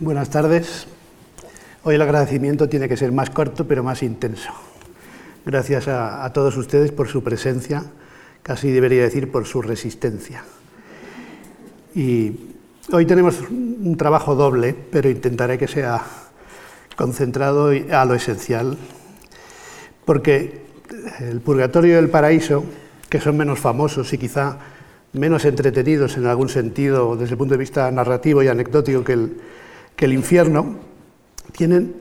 Buenas tardes. Hoy el agradecimiento tiene que ser más corto pero más intenso. Gracias a, todos ustedes por su presencia, casi debería decir por su resistencia. Y hoy tenemos un trabajo doble, pero intentaré que sea concentrado a lo esencial, porque el purgatorio y el paraíso, que son menos famosos y quizá menos entretenidos en algún sentido desde el punto de vista narrativo y anecdótico que el, que el infierno, tienen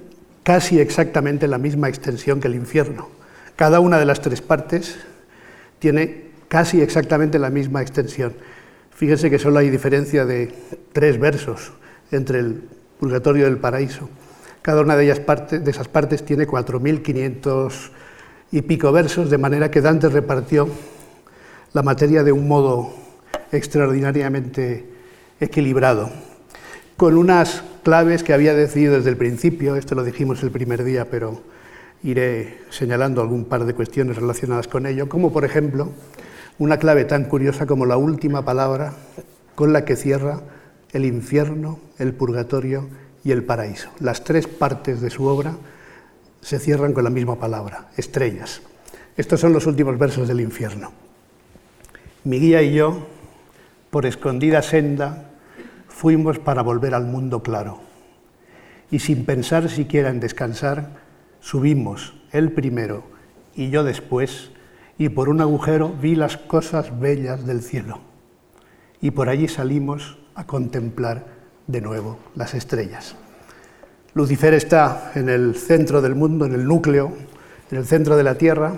casi exactamente la misma extensión que el infierno. Cada una de las tres partes tiene casi exactamente la misma extensión. Fíjense que solo hay diferencia de tres versos entre el purgatorio y el paraíso. Cada una de, esas partes tiene 4.500 y pico versos, de manera que Dante repartió la materia de un modo extraordinariamente equilibrado, con unas claves que había decidido desde el principio, esto lo dijimos el primer día, pero iré señalando algún par de cuestiones relacionadas con ello, como por ejemplo una clave tan curiosa como la última palabra con la que cierra el infierno, el purgatorio y el paraíso. Las tres partes de su obra se cierran con la misma palabra, estrellas. Estos son los últimos versos del infierno. Mi guía y yo por escondida senda, fuimos para volver al mundo claro. Y sin pensar siquiera en descansar, subimos, él primero y yo después, y por un agujero vi las cosas bellas del cielo. Y por allí salimos a contemplar de nuevo las estrellas. Lucifer está en el centro del mundo, en el núcleo, en el centro de la Tierra,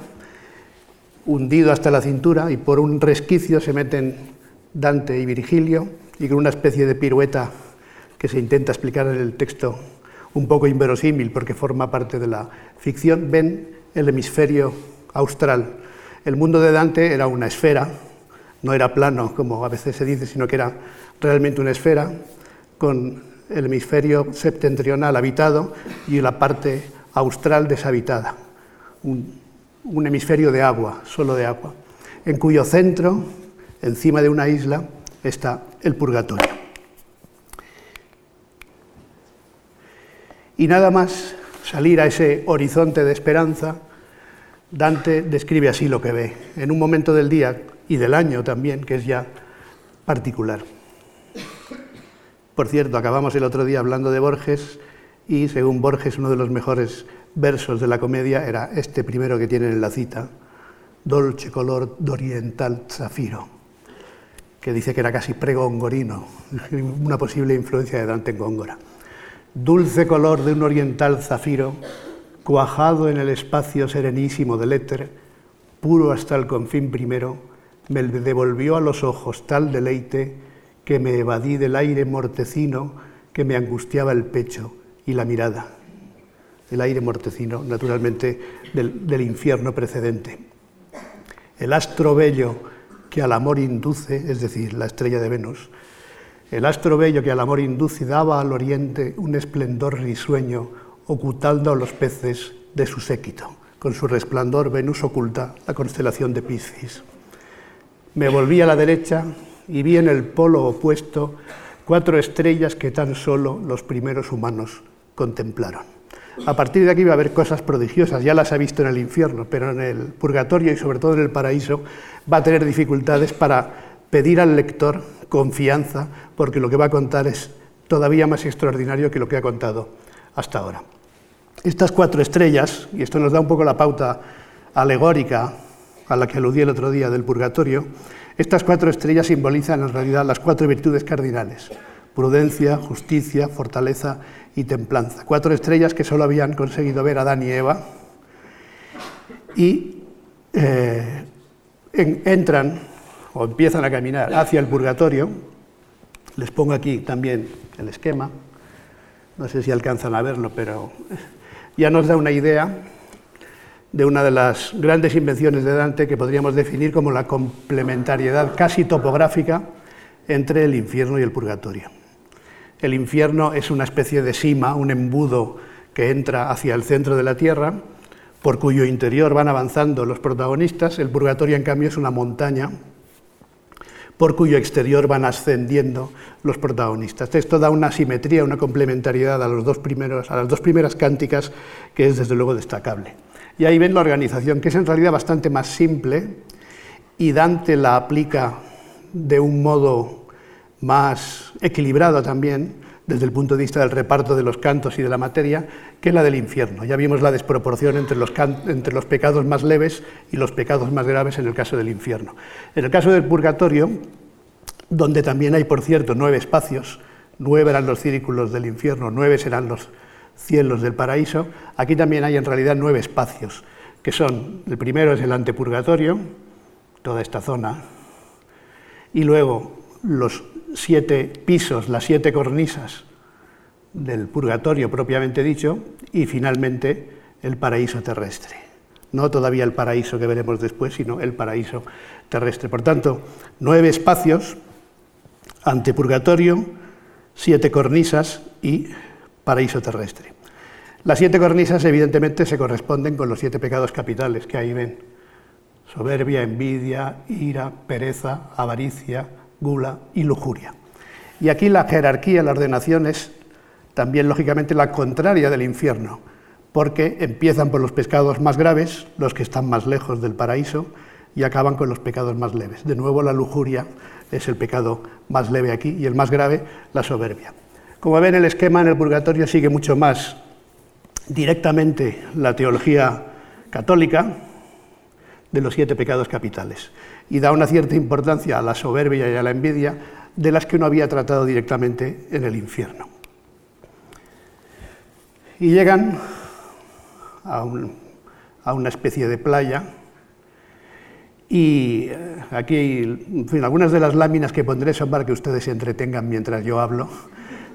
hundido hasta la cintura y por un resquicio se meten Dante y Virgilio, y con una especie de pirueta que se intenta explicar en el texto un poco inverosímil porque forma parte de la ficción, ven el hemisferio austral. El mundo de Dante era una esfera, no era plano como a veces se dice, sino que era realmente una esfera con el hemisferio septentrional habitado y la parte austral deshabitada, un, hemisferio de agua, solo de agua, en cuyo centro encima de una isla está el purgatorio. Y nada más salir a ese horizonte de esperanza, Dante describe así lo que ve, en un momento del día y del año también, que es ya particular. Por cierto, acabamos el otro día hablando de Borges y según Borges uno de los mejores versos de la comedia era este primero que tienen en la cita, dolce color d'oriental zafiro que dice que era casi pregongorino, una posible influencia de Dante en Góngora. Dulce color de un oriental zafiro, cuajado en el espacio serenísimo del éter, puro hasta el confín primero, me devolvió a los ojos tal deleite que me evadí del aire mortecino que me angustiaba el pecho y la mirada. El aire mortecino, naturalmente, del, del infierno precedente. El astro bello que al amor induce, es decir, la estrella de Venus, el astro bello que al amor induce daba al oriente un esplendor risueño, ocultando a los peces de su séquito. Con su resplandor Venus oculta la constelación de Piscis. Me volví a la derecha y vi en el polo opuesto cuatro estrellas que tan solo los primeros humanos contemplaron. A partir de aquí va a haber cosas prodigiosas, ya las ha visto en el infierno, pero en el purgatorio y sobre todo en el paraíso va a tener dificultades para pedir al lector confianza, porque lo que va a contar es todavía más extraordinario que lo que ha contado hasta ahora. Estas cuatro estrellas, y esto nos da un poco la pauta alegórica a la que aludí el otro día del purgatorio, estas cuatro estrellas simbolizan en realidad las cuatro virtudes cardinales, prudencia, justicia, fortaleza y templanza. Cuatro estrellas que solo habían conseguido ver Adán y Eva y eh, entran o empiezan a caminar hacia el purgatorio. Les pongo aquí también el esquema. No sé si alcanzan a verlo, pero ya nos da una idea de una de las grandes invenciones de Dante que podríamos definir como la complementariedad casi topográfica entre el infierno y el purgatorio. El infierno es una especie de sima, un embudo que entra hacia el centro de la tierra, por cuyo interior van avanzando los protagonistas. El purgatorio, en cambio, es una montaña por cuyo exterior van ascendiendo los protagonistas. Esto da una simetría, una complementariedad a, los dos primeros, a las dos primeras cánticas que es desde luego destacable. Y ahí ven la organización, que es en realidad bastante más simple y Dante la aplica de un modo más equilibrado también, desde el punto de vista del reparto de los cantos y de la materia, que la del infierno. Ya vimos la desproporción entre los, entre los, pecados más leves y los pecados más graves en el caso del infierno. En el caso del purgatorio, donde también hay, por cierto, nueve espacios, nueve eran los círculos del infierno, nueve serán los cielos del paraíso, aquí también hay en realidad nueve espacios, que son, el primero es el antepurgatorio, toda esta zona, y luego los siete pisos, las siete cornisas del purgatorio propiamente dicho, y finalmente el paraíso terrestre. No todavía el paraíso que veremos después, sino el paraíso terrestre. Por tanto, nueve espacios, ante purgatorio, siete cornisas y paraíso terrestre. Las siete cornisas evidentemente se corresponden con los siete pecados capitales que ahí ven. Soberbia, envidia, ira, pereza, avaricia, gula y lujuria. Y aquí la jerarquía, la ordenación es también lógicamente la contraria del infierno, porque empiezan por los pecados más graves, los que están más lejos del paraíso, y acaban con los pecados más leves. De nuevo la lujuria es el pecado más leve aquí y el más grave, la soberbia. Como ven, el esquema en el purgatorio sigue mucho más directamente la teología católica de los siete pecados capitales y da una cierta importancia a la soberbia y a la envidia de las que uno había tratado directamente en el infierno. Y llegan a, una especie de playa y eh, aquí, en fin, algunas de las láminas que pondré son para que ustedes se entretengan mientras yo hablo.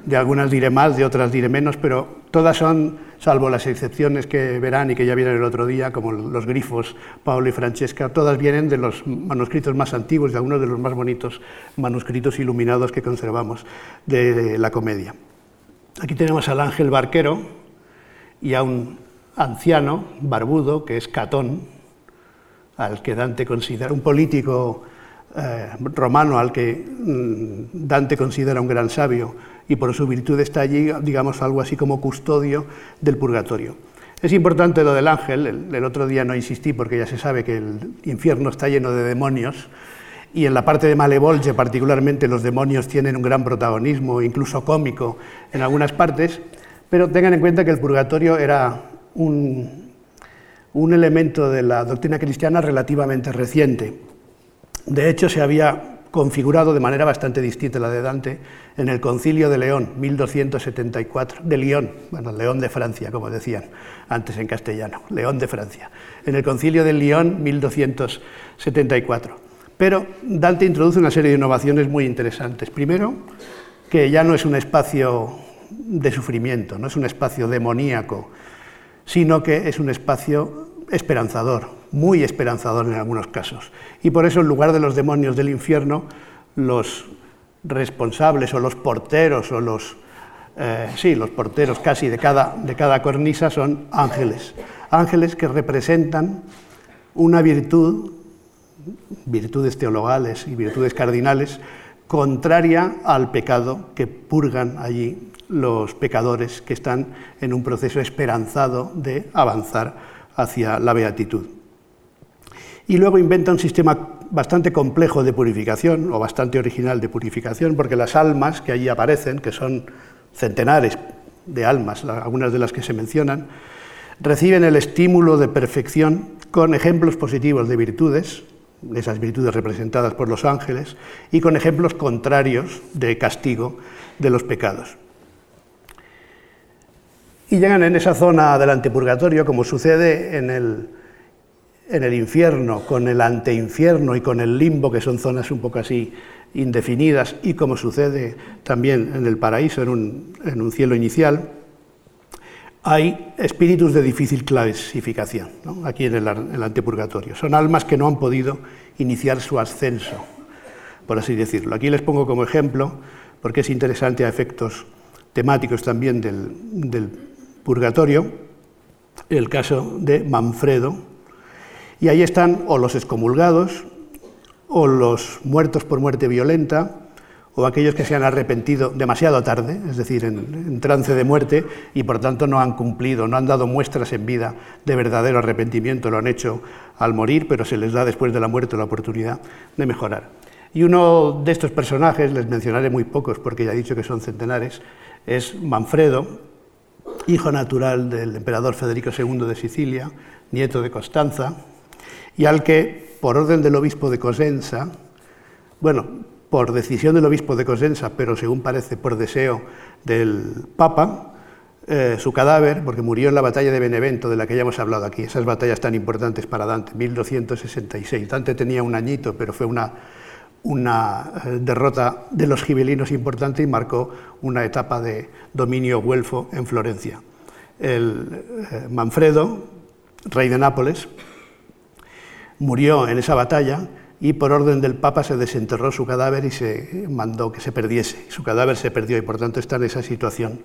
De algunas diré más, de otras diré menos, pero todas son, salvo las excepciones que verán y que ya vieron el otro día, como los grifos Pablo y Francesca, todas vienen de los manuscritos más antiguos, de algunos de los más bonitos manuscritos iluminados que conservamos de la comedia. Aquí tenemos al ángel barquero y a un anciano barbudo que es Catón, al que Dante considera un político eh, romano al que mm, Dante considera un gran sabio y por su virtud está allí, digamos, algo así como custodio del purgatorio. Es importante lo del ángel, el, otro día no insistí porque ya se sabe que el infierno está lleno de demonios y en la parte de Malevolge particularmente los demonios tienen un gran protagonismo, incluso cómico en algunas partes, pero tengan en cuenta que el purgatorio era un, un elemento de la doctrina cristiana relativamente reciente. De hecho, se había configurado de manera bastante distinta la de Dante en el Concilio de León, 1274, de León, bueno, León de Francia, como decían antes en castellano, León de Francia, en el Concilio de León, 1274. Pero Dante introduce una serie de innovaciones muy interesantes. Primero, que ya no es un espacio de sufrimiento, no es un espacio demoníaco, sino que es un espacio esperanzador, muy esperanzador en algunos casos. Y por eso, en lugar de los demonios del infierno, los responsables o los porteros o los, eh, sí, los porteros casi de cada, de cada cornisa son ángeles. Ángeles que representan una virtud, virtudes teologales y virtudes cardinales, contraria al pecado que purgan allí los pecadores que están en un proceso esperanzado de avanzar hacia la beatitud y luego inventa un sistema bastante complejo de purificación, o bastante original de purificación, porque las almas que allí aparecen, que son centenares de almas, algunas de las que se mencionan, reciben el estímulo de perfección con ejemplos positivos de virtudes, esas virtudes representadas por los ángeles, y con ejemplos contrarios de castigo de los pecados. Y llegan en esa zona del antepurgatorio, como sucede en el en el infierno, con el anteinfierno y con el limbo, que son zonas un poco así indefinidas, y como sucede también en el paraíso, en un, cielo inicial, hay espíritus de difícil clasificación, aquí en el, antepurgatorio. Son almas que no han podido iniciar su ascenso, por así decirlo. Aquí les pongo como ejemplo, porque es interesante a efectos temáticos también del purgatorio, el caso de Manfredo, y ahí están o los excomulgados o los muertos por muerte violenta, o aquellos que se han arrepentido demasiado tarde, es decir, en, trance de muerte, y por tanto no han cumplido, no han dado muestras en vida de verdadero arrepentimiento, lo han hecho al morir, pero se les da después de la muerte la oportunidad de mejorar. Y uno de estos personajes, les mencionaré muy pocos porque ya he dicho que son centenares, es Manfredo, hijo natural del emperador Federico II de Sicilia, nieto de Constanza, y al que, por orden del obispo de Cosenza, bueno, por decisión del obispo de Cosenza, pero según parece por deseo del Papa, eh, su cadáver, porque murió en la batalla de Benevento, de la que ya hemos hablado aquí, esas batallas tan importantes para Dante, 1266. Dante tenía un añito, pero fue una, eh, derrota de los gibelinos importante y marcó una etapa de dominio güelfo en Florencia. El eh, Manfredo, rey de Nápoles, murió en esa batalla y por orden del Papa se desenterró su cadáver y se mandó que se perdiese. Su cadáver se perdió y por tanto está en esa situación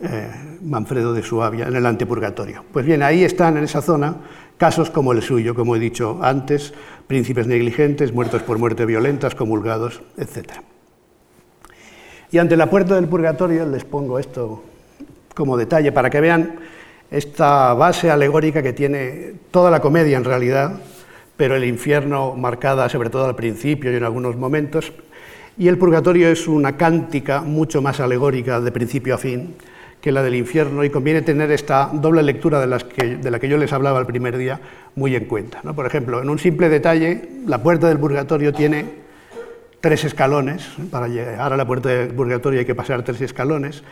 eh, Manfredo de Suabia, en el antepurgatorio. Pues bien, ahí están en esa zona casos como el suyo, como he dicho antes, príncipes negligentes, muertos por muerte violentas, comulgados, etc. Y ante la puerta del purgatorio les pongo esto como detalle para que vean esta base alegórica que tiene toda la comedia en realidad, pero el infierno marcada sobre todo al principio y en algunos momentos, y el purgatorio es una cántica mucho más alegórica de principio a fin que la del infierno y conviene tener esta doble lectura de, la que yo les hablaba el primer día muy en cuenta. Por ejemplo, en un simple detalle, la puerta del purgatorio tiene tres escalones, para llegar a la puerta del purgatorio hay que pasar tres escalones,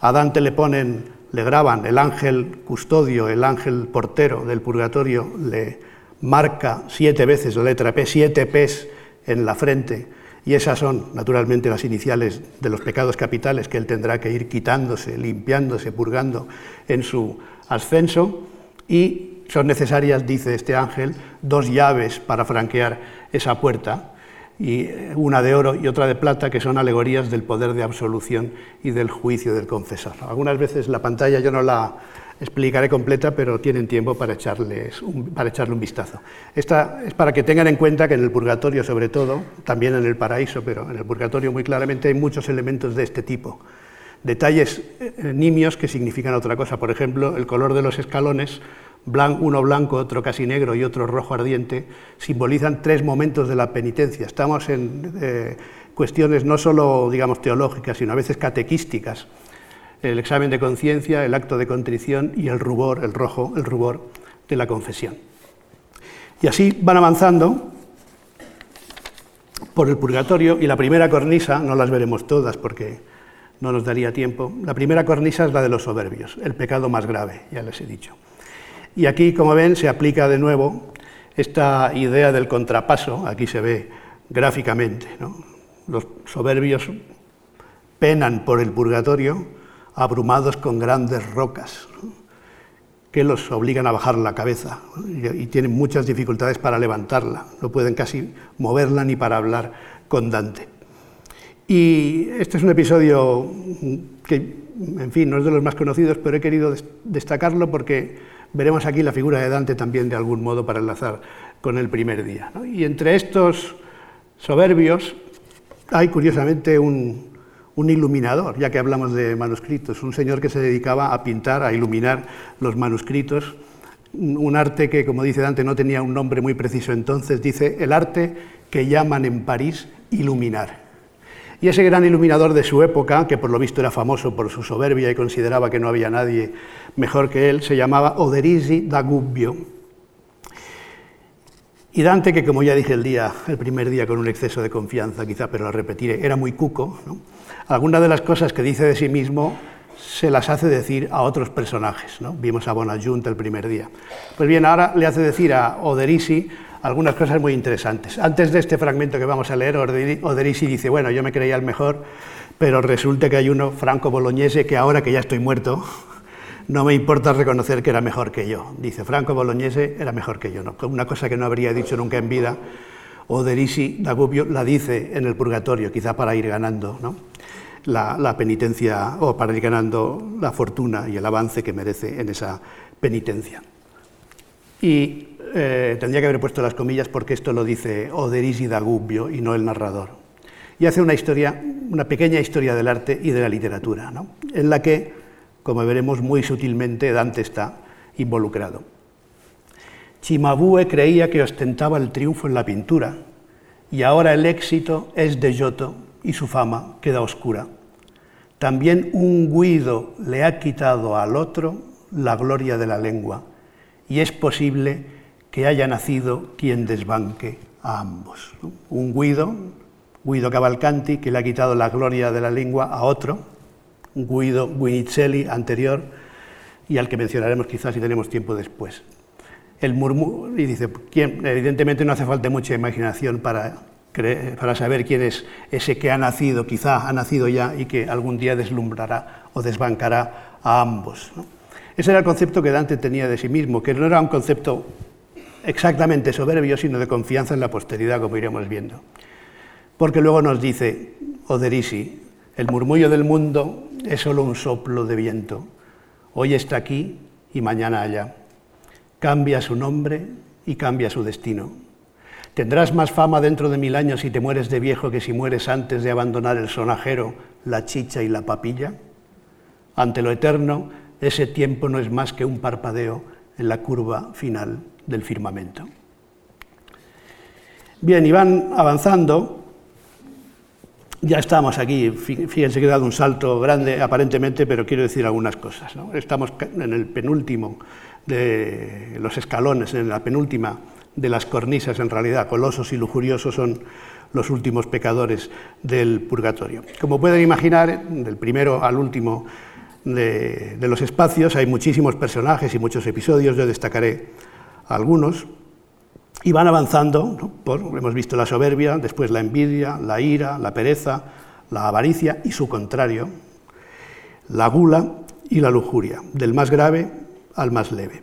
a Dante le ponen, le graban el ángel custodio, el ángel portero del purgatorio, le marca siete veces la letra P, siete P's en la frente, y esas son, naturalmente, las iniciales de los pecados capitales que él tendrá que ir quitándose, limpiándose, purgando en su ascenso, y son necesarias, dice este ángel, dos llaves para franquear esa puerta, y una de oro y otra de plata, que son alegorías del poder de absolución y del juicio del confesor. Algunas veces la pantalla yo no la explicaré completa, pero tienen tiempo para, echarles para echarle un vistazo. Esta es para que tengan en cuenta que en el purgatorio, sobre todo, también en el paraíso, pero en el purgatorio muy claramente hay muchos elementos de este tipo. Detalles eh, nimios que significan otra cosa. Por ejemplo, el color de los escalones, uno blanco, otro casi negro y otro rojo ardiente, simbolizan tres momentos de la penitencia. Estamos en eh, cuestiones no solo, digamos, teológicas, sino a veces catequísticas el examen de conciencia, el acto de contrición y el rubor, el rojo, el rubor de la confesión. Y así van avanzando por el purgatorio y la primera cornisa, no las veremos todas porque no nos daría tiempo, la primera cornisa es la de los soberbios, el pecado más grave, ya les he dicho. Y aquí, como ven, se aplica de nuevo esta idea del contrapaso, aquí se ve gráficamente. Los soberbios penan por el purgatorio, abrumados con grandes rocas que los obligan a bajar la cabeza y tienen muchas dificultades para levantarla, no pueden casi moverla ni para hablar con Dante. Y este es un episodio que, en fin, no es de los más conocidos, pero he querido destacarlo porque veremos aquí la figura de Dante también de algún modo para enlazar con el primer día. Y entre estos soberbios hay curiosamente un, un iluminador, ya que hablamos de manuscritos, un señor que se dedicaba a pintar, a iluminar los manuscritos, un arte que, como dice Dante, no tenía un nombre muy preciso entonces, dice el arte que llaman en París iluminar. Y ese gran iluminador de su época, que por lo visto era famoso por su soberbia y consideraba que no había nadie mejor que él, se llamaba Oderisi da Gubbio. Y Dante, que como ya dije el, día, el primer día con un exceso de confianza, quizá, pero lo repetiré, era muy cuco, ¿no? algunas de las cosas que dice de sí mismo se las hace decir a otros personajes. ¿no? Vimos a Bonajunt el primer día. Pues bien, ahora le hace decir a Oderisi algunas cosas muy interesantes. Antes de este fragmento que vamos a leer, Oderisi dice, bueno, yo me creía el mejor, pero resulta que hay uno, Franco Bolognese, que ahora que ya estoy muerto, no me importa reconocer que era mejor que yo. Dice, Franco Bolognese era mejor que yo. Una cosa que no habría dicho nunca en vida, Oderisi da Gubbio la dice en el purgatorio, quizá para ir ganando. ¿no? la, penitencia o para ir ganando la fortuna y el avance que merece en esa penitencia. Y eh, tendría que haber puesto las comillas porque esto lo dice Oderisi da Gubbio y no el narrador. Y hace una historia, una pequeña historia del arte y de la literatura, en la que, como veremos muy sutilmente, Dante está involucrado. Cimabue creía que ostentaba el triunfo en la pintura y ahora el éxito es de Giotto y su fama queda oscura. También un Guido le ha quitado al otro la gloria de la lengua y es posible que haya nacido quien desbanque a ambos. Un Guido, Guido Cavalcanti, que le ha quitado la gloria de la lengua a otro, Guido Guinizelli anterior y al que mencionaremos quizás si tenemos tiempo después el murmullo, y dice, ¿quién? evidentemente no hace falta mucha imaginación para, para saber quién es ese que ha nacido, quizá ha nacido ya y que algún día deslumbrará o desbancará a ambos. Ese era el concepto que Dante tenía de sí mismo, que no era un concepto exactamente soberbio, sino de confianza en la posteridad, como iremos viendo. Porque luego nos dice Oderisi, el murmullo del mundo es solo un soplo de viento. Hoy está aquí y mañana allá cambia su nombre y cambia su destino. Tendrás más fama dentro de mil años si te mueres de viejo que si mueres antes de abandonar el sonajero, la chicha y la papilla. Ante lo eterno, ese tiempo no es más que un parpadeo en la curva final del firmamento. Bien, y van avanzando. Ya estamos aquí, fíjense que he dado un salto grande aparentemente, pero quiero decir algunas cosas. Estamos en el penúltimo de los escalones, en la penúltima de las cornisas, en realidad, colosos y lujuriosos son los últimos pecadores del purgatorio. Como pueden imaginar, del primero al último de, los espacios hay muchísimos personajes y muchos episodios, yo destacaré algunos, y van avanzando, por, hemos visto la soberbia, después la envidia, la ira, la pereza, la avaricia y su contrario, la gula y la lujuria, del más grave al más leve.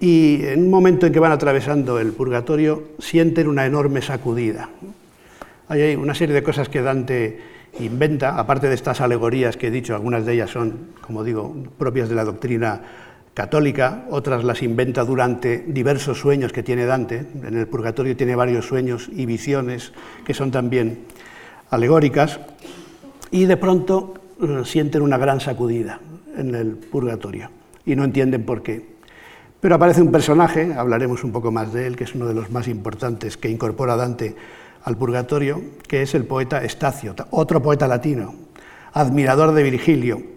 Y en un momento en que van atravesando el purgatorio, sienten una enorme sacudida. Hay una serie de cosas que Dante inventa, aparte de estas alegorías que he dicho, algunas de ellas son, como digo, propias de la doctrina católica, otras las inventa durante diversos sueños que tiene Dante. En el purgatorio tiene varios sueños y visiones que son también alegóricas, y de pronto eh, sienten una gran sacudida en el purgatorio y no entienden por qué. Pero aparece un personaje, hablaremos un poco más de él, que es uno de los más importantes que incorpora Dante al purgatorio, que es el poeta Estacio, otro poeta latino, admirador de Virgilio,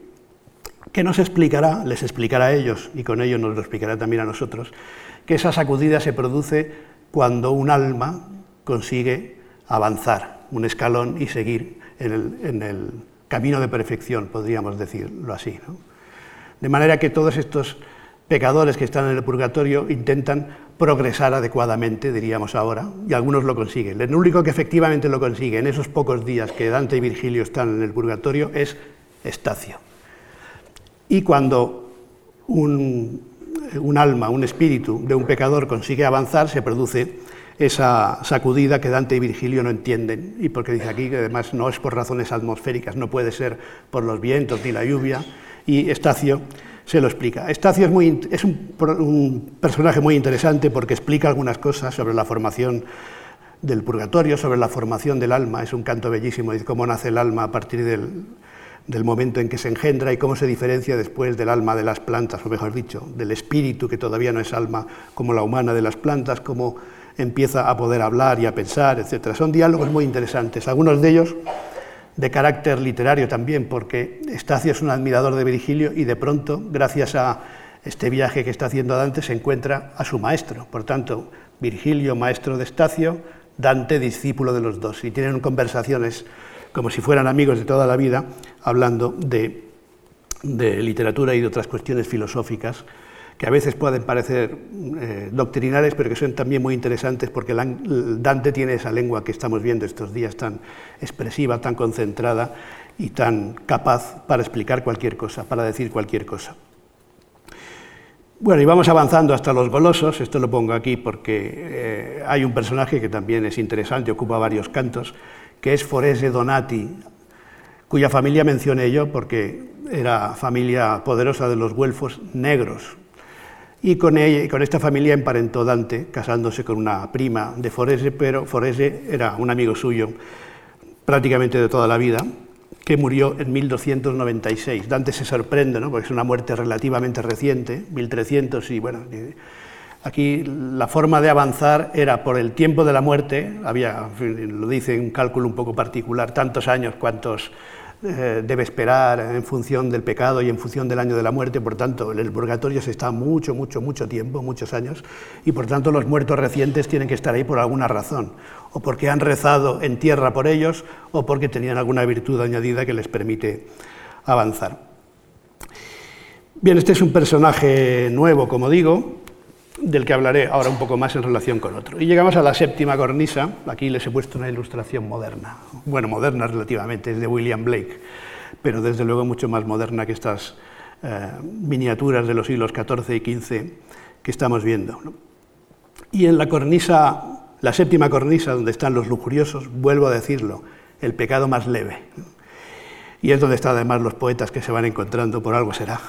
que nos explicará, les explicará a ellos, y con ello nos lo explicará también a nosotros, que esa sacudida se produce cuando un alma consigue avanzar un escalón y seguir en el, en el camino de perfección, podríamos decirlo así. ¿no? De manera que todos estos pecadores que están en el purgatorio intentan progresar adecuadamente, diríamos ahora, y algunos lo consiguen. El único que efectivamente lo consigue en esos pocos días que Dante y Virgilio están en el purgatorio es Estacio. Y cuando un, alma, un espíritu de un pecador consigue avanzar, se produce esa sacudida que Dante y Virgilio no entienden, y porque dice aquí que además no es por razones atmosféricas, no puede ser por los vientos ni la lluvia, y Estacio se lo explica. Estacio es, es un, personaje muy interesante porque explica algunas cosas sobre la formación del purgatorio, sobre la formación del alma. Es un canto bellísimo, de cómo nace el alma a partir del, del momento en que se engendra y cómo se diferencia después del alma de las plantas, o mejor dicho, del espíritu que todavía no es alma como la humana de las plantas, cómo empieza a poder hablar y a pensar, etc. Son diálogos muy interesantes. Algunos de ellos de carácter literario también, porque Estacio es un admirador de Virgilio y de pronto, gracias a este viaje que está haciendo Dante, se encuentra a su maestro. Por tanto, Virgilio, maestro de Estacio, Dante, discípulo de los dos. Y tienen conversaciones como si fueran amigos de toda la vida, hablando de, literatura y de otras cuestiones filosóficas que a veces pueden parecer eh, doctrinales, pero que son también muy interesantes porque Dante tiene esa lengua que estamos viendo estos días tan expresiva, tan concentrada y tan capaz para explicar cualquier cosa, para decir cualquier cosa. Bueno, y vamos avanzando hasta los golosos, esto lo pongo aquí porque eh, hay un personaje que también es interesante, ocupa varios cantos, que es Forese Donati, cuya familia mencioné yo porque era familia poderosa de los güelfos negros, y con, ella, con esta familia emparentó Dante, casándose con una prima de Forese, pero Forese era un amigo suyo prácticamente de toda la vida, que murió en 1296. Dante se sorprende, ¿no? porque es una muerte relativamente reciente, 1300, y bueno, aquí la forma de avanzar era por el tiempo de la muerte, había, lo dice un cálculo un poco particular, tantos años, cuantos eh, debe esperar en función del pecado y en función del año de la muerte, por tanto, en el purgatorio se está mucho, mucho, mucho tiempo, muchos años, y por tanto los muertos recientes tienen que estar ahí por alguna razón, o porque han rezado en tierra por ellos, o porque tenían alguna virtud añadida que les permite avanzar. Bien, este es un personaje nuevo, como digo, del que hablaré ahora un poco más en relación con otro. Y llegamos a la séptima cornisa, aquí les he puesto una ilustración moderna, bueno, moderna relativamente, es de William Blake, pero desde luego mucho más moderna que estas eh, miniaturas de los siglos XIV y XV que estamos viendo. Y en la cornisa, la séptima cornisa, donde están los lujuriosos, vuelvo a decirlo, el pecado más leve. Y es donde están además los poetas que se van encontrando, por algo será.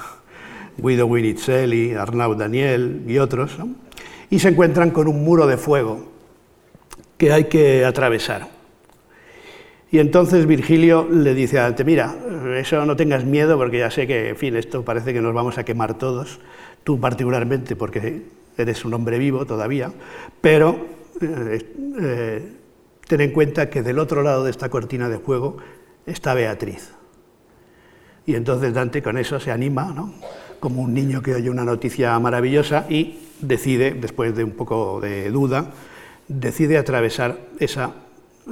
Guido Winizelli, Arnaud Daniel y otros, y se encuentran con un muro de fuego que hay que atravesar. Y entonces Virgilio le dice a Dante, mira, eso no tengas miedo porque ya sé que, en fin, esto parece que nos vamos a quemar todos, tú particularmente porque eres un hombre vivo todavía, pero eh, eh, ten en cuenta que del otro lado de esta cortina de fuego está Beatriz. Y entonces Dante con eso se anima, ¿no? Como un niño que oye una noticia maravillosa y decide, después de un poco de duda, decide atravesar esa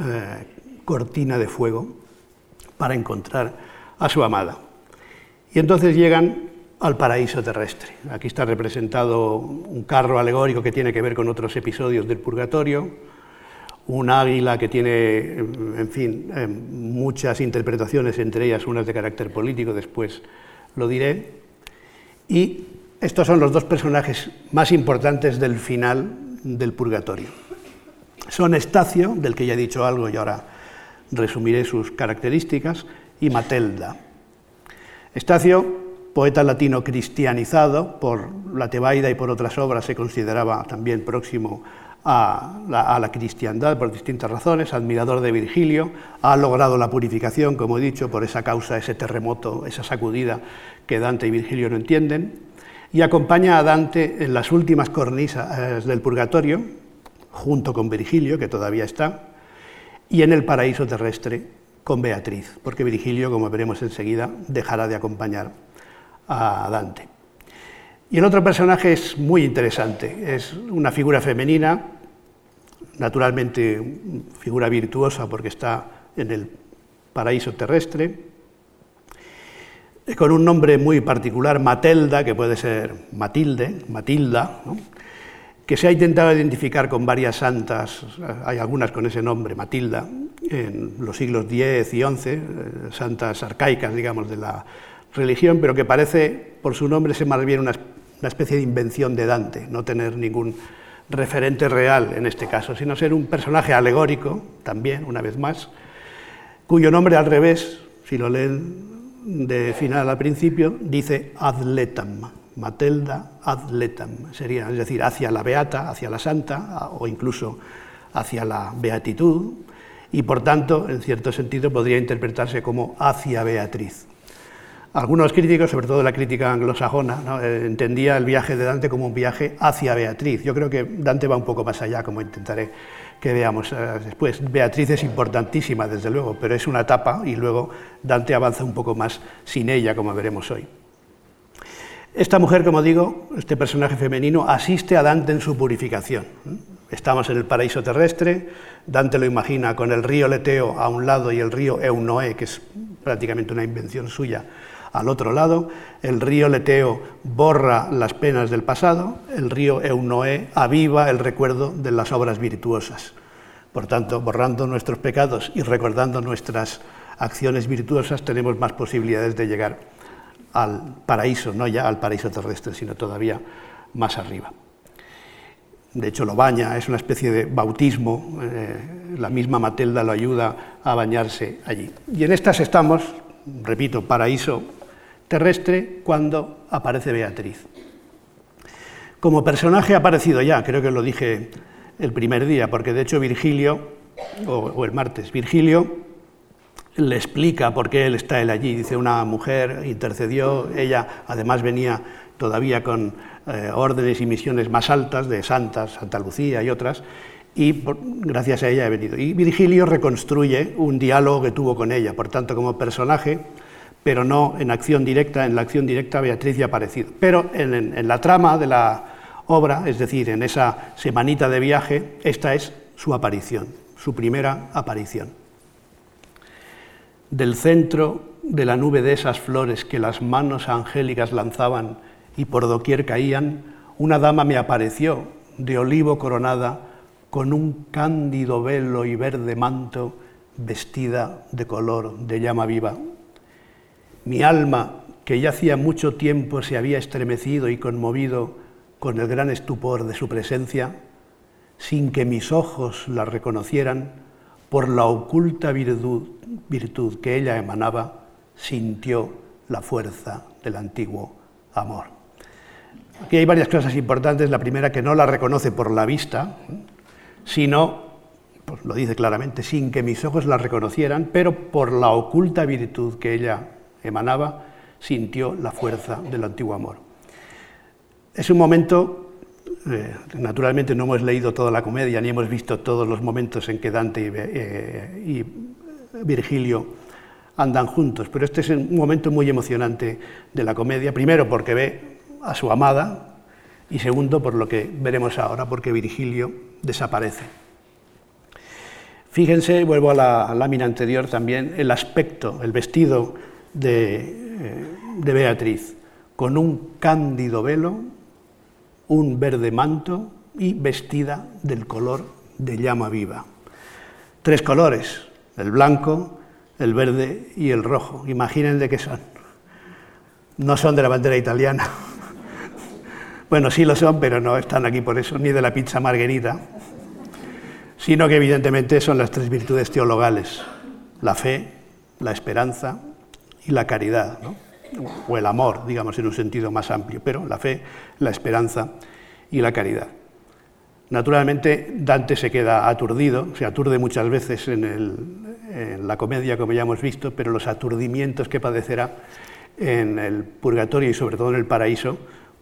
eh, cortina de fuego para encontrar a su amada. Y entonces llegan al paraíso terrestre. Aquí está representado un carro alegórico que tiene que ver con otros episodios del purgatorio, un águila que tiene, en fin, eh, muchas interpretaciones, entre ellas unas de carácter político, después lo diré, y estos son los dos personajes más importantes del final del purgatorio. Son Estacio, del que ya he dicho algo y ahora resumiré sus características, y Matelda. Estacio, poeta latino cristianizado por la Tebaida y por otras obras, se consideraba también próximo a la, a la, cristiandad por distintas razones, admirador de Virgilio, ha logrado la purificación, como he dicho, por esa causa, ese terremoto, esa sacudida que Dante y Virgilio no entienden, y acompaña a Dante en las últimas cornisas del purgatorio, junto con Virgilio, que todavía está, y en el paraíso terrestre con Beatriz, porque Virgilio, como veremos enseguida, dejará de acompañar a Dante. Y el otro personaje es muy interesante, es una figura femenina, naturalmente figura virtuosa porque está en el paraíso terrestre, con un nombre muy particular, Matelda, que puede ser Matilde, Matilda, que se ha intentado identificar con varias santas, hay algunas con ese nombre, Matilda, en los siglos X y XI, eh, santas arcaicas, digamos, de la religión, pero que parece, por su nombre, ser más bien una, una especie de invención de Dante, no tener ningún referente real en este caso, sino ser un personaje alegórico, también, una vez más, cuyo nombre al revés, si lo leen de final al principio, dice adletam, Matelda adletam, sería, es decir, hacia la beata, hacia la santa, o incluso hacia la beatitud, y por tanto, en cierto sentido, podría interpretarse como hacia Beatriz. Algunos críticos, sobre todo la crítica anglosajona, eh, entendía el viaje de Dante como un viaje hacia Beatriz. Yo creo que Dante va un poco más allá, como intentaré que veamos eh, después. Beatriz es importantísima, desde luego, pero es una etapa y luego Dante avanza un poco más sin ella, como veremos hoy. Esta mujer, como digo, este personaje femenino, asiste a Dante en su purificación. Estamos en el paraíso terrestre, Dante lo imagina con el río Leteo a un lado y el río Eunoé, que es prácticamente una invención suya, al otro lado, el río Leteo borra las penas del pasado, el río Eunoé aviva el recuerdo de las obras virtuosas. Por tanto, borrando nuestros pecados y recordando nuestras acciones virtuosas, tenemos más posibilidades de llegar al paraíso, no ya al paraíso terrestre, sino todavía más arriba. De hecho, lo baña, es una especie de bautismo, eh, la misma Matelda lo ayuda a bañarse allí. Y en estas estamos, repito, paraíso terrestre cuando aparece Beatriz. Como personaje ha aparecido ya, creo que lo dije el primer día, porque de hecho Virgilio, o, el martes, Virgilio le explica por qué él está él allí. Dice, una mujer intercedió, ella además venía todavía con eh, órdenes y misiones más altas de santas, Santa Lucía y otras, y gracias a ella he venido. Y Virgilio reconstruye un diálogo que tuvo con ella, por tanto, como personaje, pero no en acción directa, en la acción directa Beatriz ya ha aparecido. Pero en, la trama de la obra, es decir, en esa semanita de viaje, esta es su aparición, su primera aparición. Del centro de la nube de esas flores que las manos angélicas lanzaban y por doquier caían, una dama me apareció, de olivo coronada, con un cándido velo y verde manto, vestida de color de llama viva. Mi alma, que ya hacía mucho tiempo se había estremecido y conmovido con el gran estupor de su presencia, sin que mis ojos la reconocieran, por la oculta virtud, virtud que ella emanaba, sintió la fuerza del antiguo amor. Aquí hay varias cosas importantes. La primera, que no la reconoce por la vista, sino, pues lo dice claramente, sin que mis ojos la reconocieran, pero por la oculta virtud que ella emanaba, sintió la fuerza del antiguo amor. Es un momento, eh, naturalmente no hemos leído toda la comedia, ni hemos visto todos los momentos en que Dante y, eh, y Virgilio andan juntos, pero este es un momento muy emocionante de la comedia, primero porque ve a su amada y segundo por lo que veremos ahora, porque Virgilio desaparece. Fíjense, vuelvo a la lámina anterior también, el aspecto, el vestido de, eh, de Beatriz, con un cándido velo, un verde manto y vestida del color de llama viva. Tres colores, el blanco, el verde y el rojo. Imaginen de qué son. No son de la bandera italiana. Bueno, sí lo son, pero no están aquí por eso, ni de la pizza margarita, sino que evidentemente son las tres virtudes teologales, la fe, la esperanza y la caridad, o el amor, digamos, en un sentido más amplio, pero la fe, la esperanza y la caridad. Naturalmente, Dante se queda aturdido, se aturde muchas veces en, la comedia, como ya hemos visto, pero los aturdimientos que padecerá en el purgatorio y sobre todo en el paraíso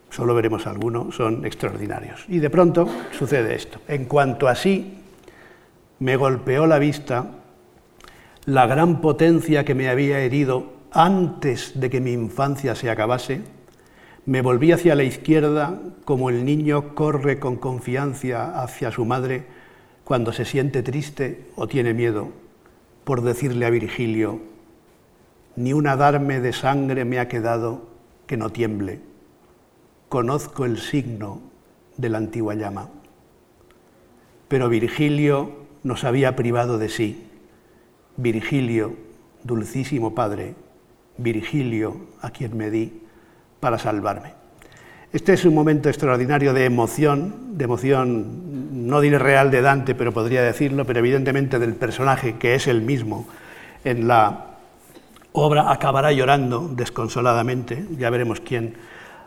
solo veremos alguno, son extraordinarios. Y de pronto sucede esto. En cuanto así me golpeó la vista la gran potencia que me había herido antes de que mi infancia se acabase, me volví hacia la izquierda como el niño corre con confianza hacia su madre cuando se siente triste o tiene miedo, por decirle a Virgilio, ni un adarme de sangre me ha quedado que no tiemble conozco el signo de la antigua llama. Pero Virgilio nos había privado de sí. Virgilio, dulcísimo Padre, Virgilio, a quien me di para salvarme. Este es un momento extraordinario de emoción, de emoción, no diré real de Dante, pero podría decirlo, pero evidentemente del personaje que es el mismo en la obra acabará llorando desconsoladamente, ya veremos quién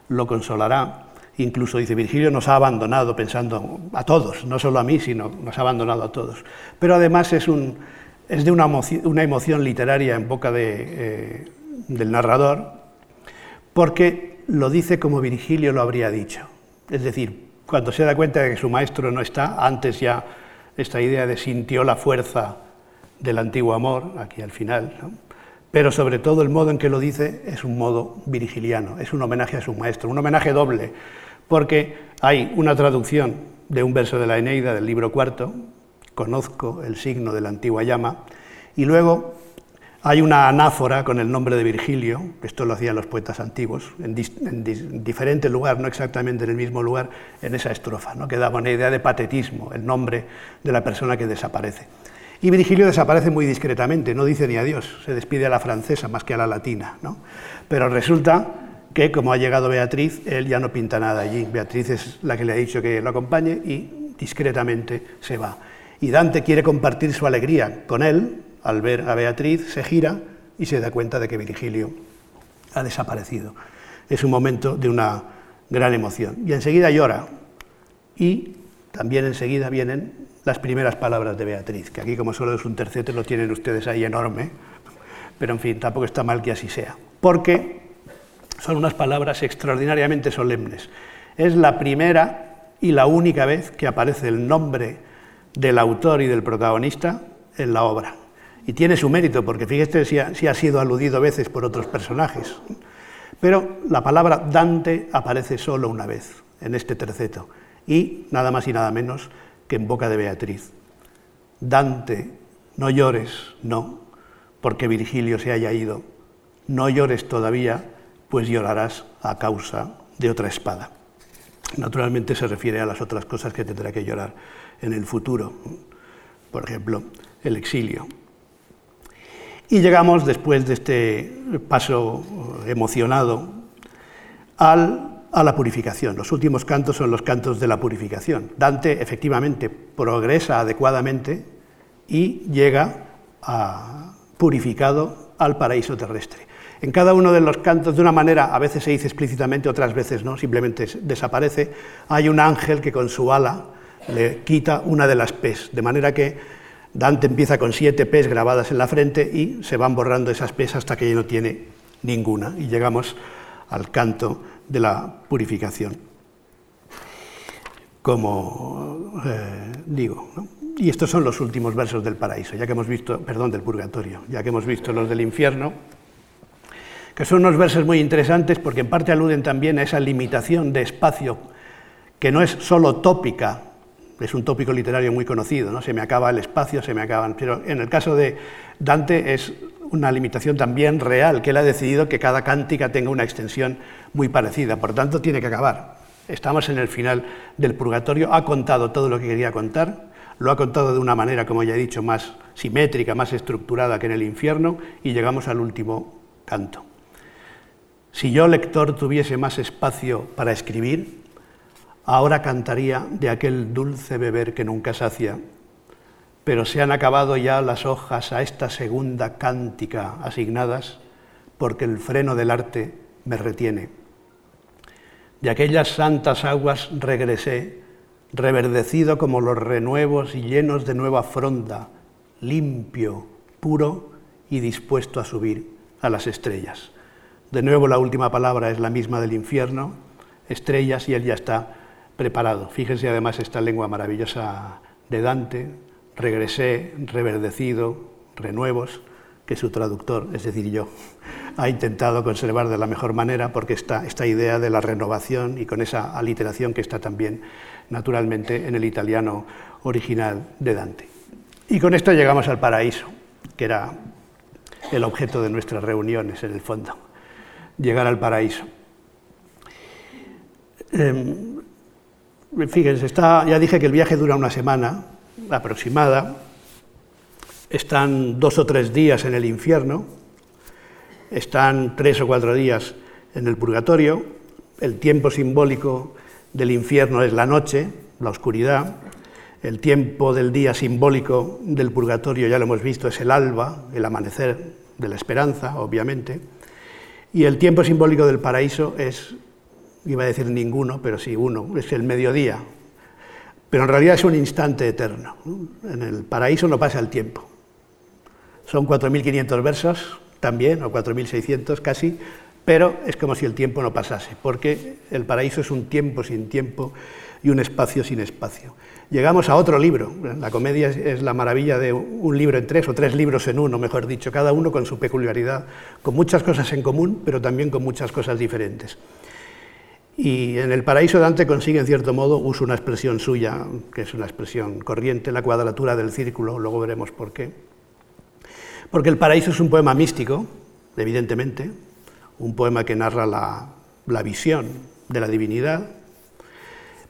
lo consolará. Incluso dice, Virgilio nos ha abandonado pensando a todos, no solo a mí, sino nos ha abandonado a todos. Pero además es, un, es de una emoción, una emoción, literaria en boca de, eh, del narrador, porque lo dice como Virgilio lo habría dicho. Es decir, cuando se da cuenta de que su maestro no está, antes ya esta idea de sintió la fuerza del antiguo amor, aquí al final, pero sobre todo el modo en que lo dice es un modo virgiliano, es un homenaje a su maestro, un homenaje doble, porque hay una traducción de un verso de la Eneida del libro cuarto, conozco el signo de la antigua llama, y luego hay una anáfora con el nombre de Virgilio, que esto lo hacían los poetas antiguos, en, diferente lugar, no exactamente en el mismo lugar, en esa estrofa, ¿no? que daba una idea de patetismo, el nombre de la persona que desaparece. Y Virgilio desaparece muy discretamente, no dice ni adiós, se despide a la francesa más que a la latina. ¿no? Pero resulta que como ha llegado Beatriz, él ya no pinta nada allí. Beatriz es la que le ha dicho que lo acompañe y discretamente se va. Y Dante quiere compartir su alegría con él, al ver a Beatriz, se gira y se da cuenta de que Virgilio ha desaparecido. Es un momento de una, gran emoción. Y enseguida llora. Y también enseguida vienen las primeras palabras de Beatriz, que aquí como solo es un tercete lo tienen ustedes ahí enorme, pero en fin, tampoco está mal que así sea, porque son unas palabras extraordinariamente solemnes. Es la primera y la única vez que aparece el nombre del autor y del protagonista en la obra. Y tiene su mérito, porque fíjese si ha, si ha sido aludido a veces por otros personajes. Pero la palabra Dante aparece solo una vez en este terceto, y nada más y nada menos que en boca de Beatriz. Dante, no llores, no, porque Virgilio se haya ido. No llores todavía, pues llorarás a causa de otra espada. Naturalmente se refiere a las otras cosas que tendrá que llorar en el futuro, por ejemplo, el exilio. Y llegamos, después de este paso emocionado, a la purificación. Los últimos cantos son los cantos de la purificación. Dante efectivamente progresa adecuadamente y llega purificado al paraíso terrestre. En cada uno de los cantos, de una manera, a veces se dice explícitamente, otras veces no, simplemente desaparece, hay un ángel que con su ala le quita una de las pes, de manera que Dante empieza con siete P's grabadas en la frente y se van borrando esas P's hasta que ya no tiene ninguna y llegamos al canto de la purificación. Como eh, digo, y estos son los últimos versos del paraíso, ya que hemos visto, perdón, del purgatorio, ya que hemos visto los del infierno, que son unos versos muy interesantes porque en parte aluden también a esa limitación de espacio que no es solo tópica es un tópico literario muy conocido, ¿no? se me acaba el espacio, se me acaban. Pero en el caso de Dante es una limitación también real, que él ha decidido que cada cántica tenga una extensión muy parecida, por tanto tiene que acabar. Estamos en el final del purgatorio, ha contado todo lo que quería contar, lo ha contado de una manera, como ya he dicho, más simétrica, más estructurada que en el infierno, y llegamos al último canto. Si yo, lector, tuviese más espacio para escribir, ahora cantaría de aquel dulce beber que nunca sacia, pero se han acabado ya las hojas a esta segunda cántica asignadas, porque el freno del arte me retiene. De aquellas santas aguas regresé, reverdecido como los renuevos y llenos de nueva fronda, limpio, puro y dispuesto a subir a las estrellas. De nuevo la última palabra es la misma del infierno, estrellas, y él ya está preparado. Fíjense además esta lengua maravillosa de Dante, regresé, reverdecido, renuevos, que su traductor, es decir, yo, ha intentado conservar de la mejor manera porque está esta idea de la renovación y con esa aliteración que está también naturalmente en el italiano original de Dante. Y con esto llegamos al paraíso, que era el objeto de nuestras reuniones en el fondo, llegar al paraíso. Em, Fíjense, está, ya dije que el viaje dura una semana aproximada, están dos o tres días en el infierno, están tres o cuatro días en el purgatorio, el tiempo simbólico del infierno es la noche, la oscuridad, el tiempo del día simbólico del purgatorio, ya lo hemos visto, es el alba, el amanecer de la esperanza, obviamente, y el tiempo simbólico del paraíso es iba a decir ninguno, pero sí uno, es el mediodía. Pero en realidad es un instante eterno. En el paraíso no pasa el tiempo. Son 4.500 versos también, o 4.600 casi, pero es como si el tiempo no pasase, porque el paraíso es un tiempo sin tiempo y un espacio sin espacio. Llegamos a otro libro. La comedia es la maravilla de un libro en tres o tres libros en uno, mejor dicho, cada uno con su peculiaridad, con muchas cosas en común, pero también con muchas cosas diferentes. Y en el paraíso Dante consigue, en cierto modo, uso una expresión suya, que es una expresión corriente, la cuadratura del círculo, luego veremos por qué. Porque el paraíso es un poema místico, evidentemente, un poema que narra la, la visión de la divinidad,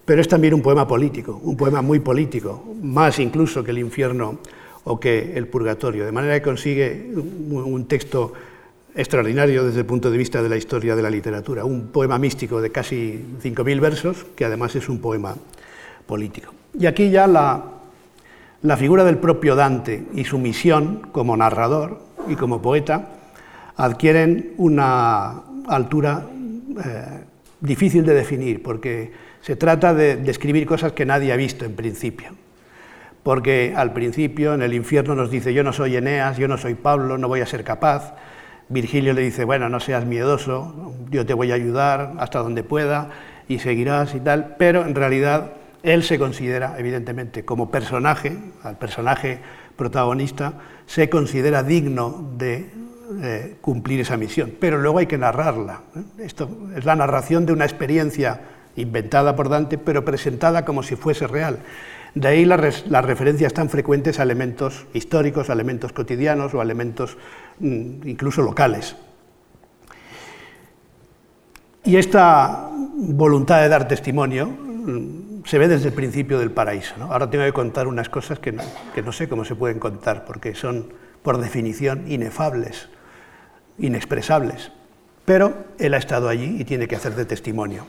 pero es también un poema político, un poema muy político, más incluso que el infierno o que el purgatorio, de manera que consigue un texto extraordinario desde el punto de vista de la historia de la literatura, un poema místico de casi 5.000 versos, que además es un poema político. Y aquí ya la, la, figura del propio Dante y su misión como narrador y como poeta adquieren una altura eh, difícil de definir, porque se trata de describir cosas que nadie ha visto en principio. Porque al principio en el infierno nos dice, yo no soy Eneas, yo no soy Pablo, no voy a ser capaz. Virgilio le dice, bueno, no seas miedoso, yo te voy a ayudar hasta donde pueda y seguirás y tal, pero en realidad él se considera, evidentemente, como personaje, al personaje protagonista, se considera digno de cumplir esa misión, pero luego hay que narrarla. ¿eh? Esto es la narración de una experiencia inventada por Dante, pero presentada como si fuese real. De ahí las, referencias tan frecuentes a elementos históricos, a elementos cotidianos o a elementos incluso locales. Y esta voluntad de dar testimonio mm, se ve desde el principio del paraíso. Ahora tengo que contar unas cosas que no sé cómo se pueden contar, porque son, por definición, inefables, inexpresables. Pero él ha estado allí y tiene que hacer de testimonio.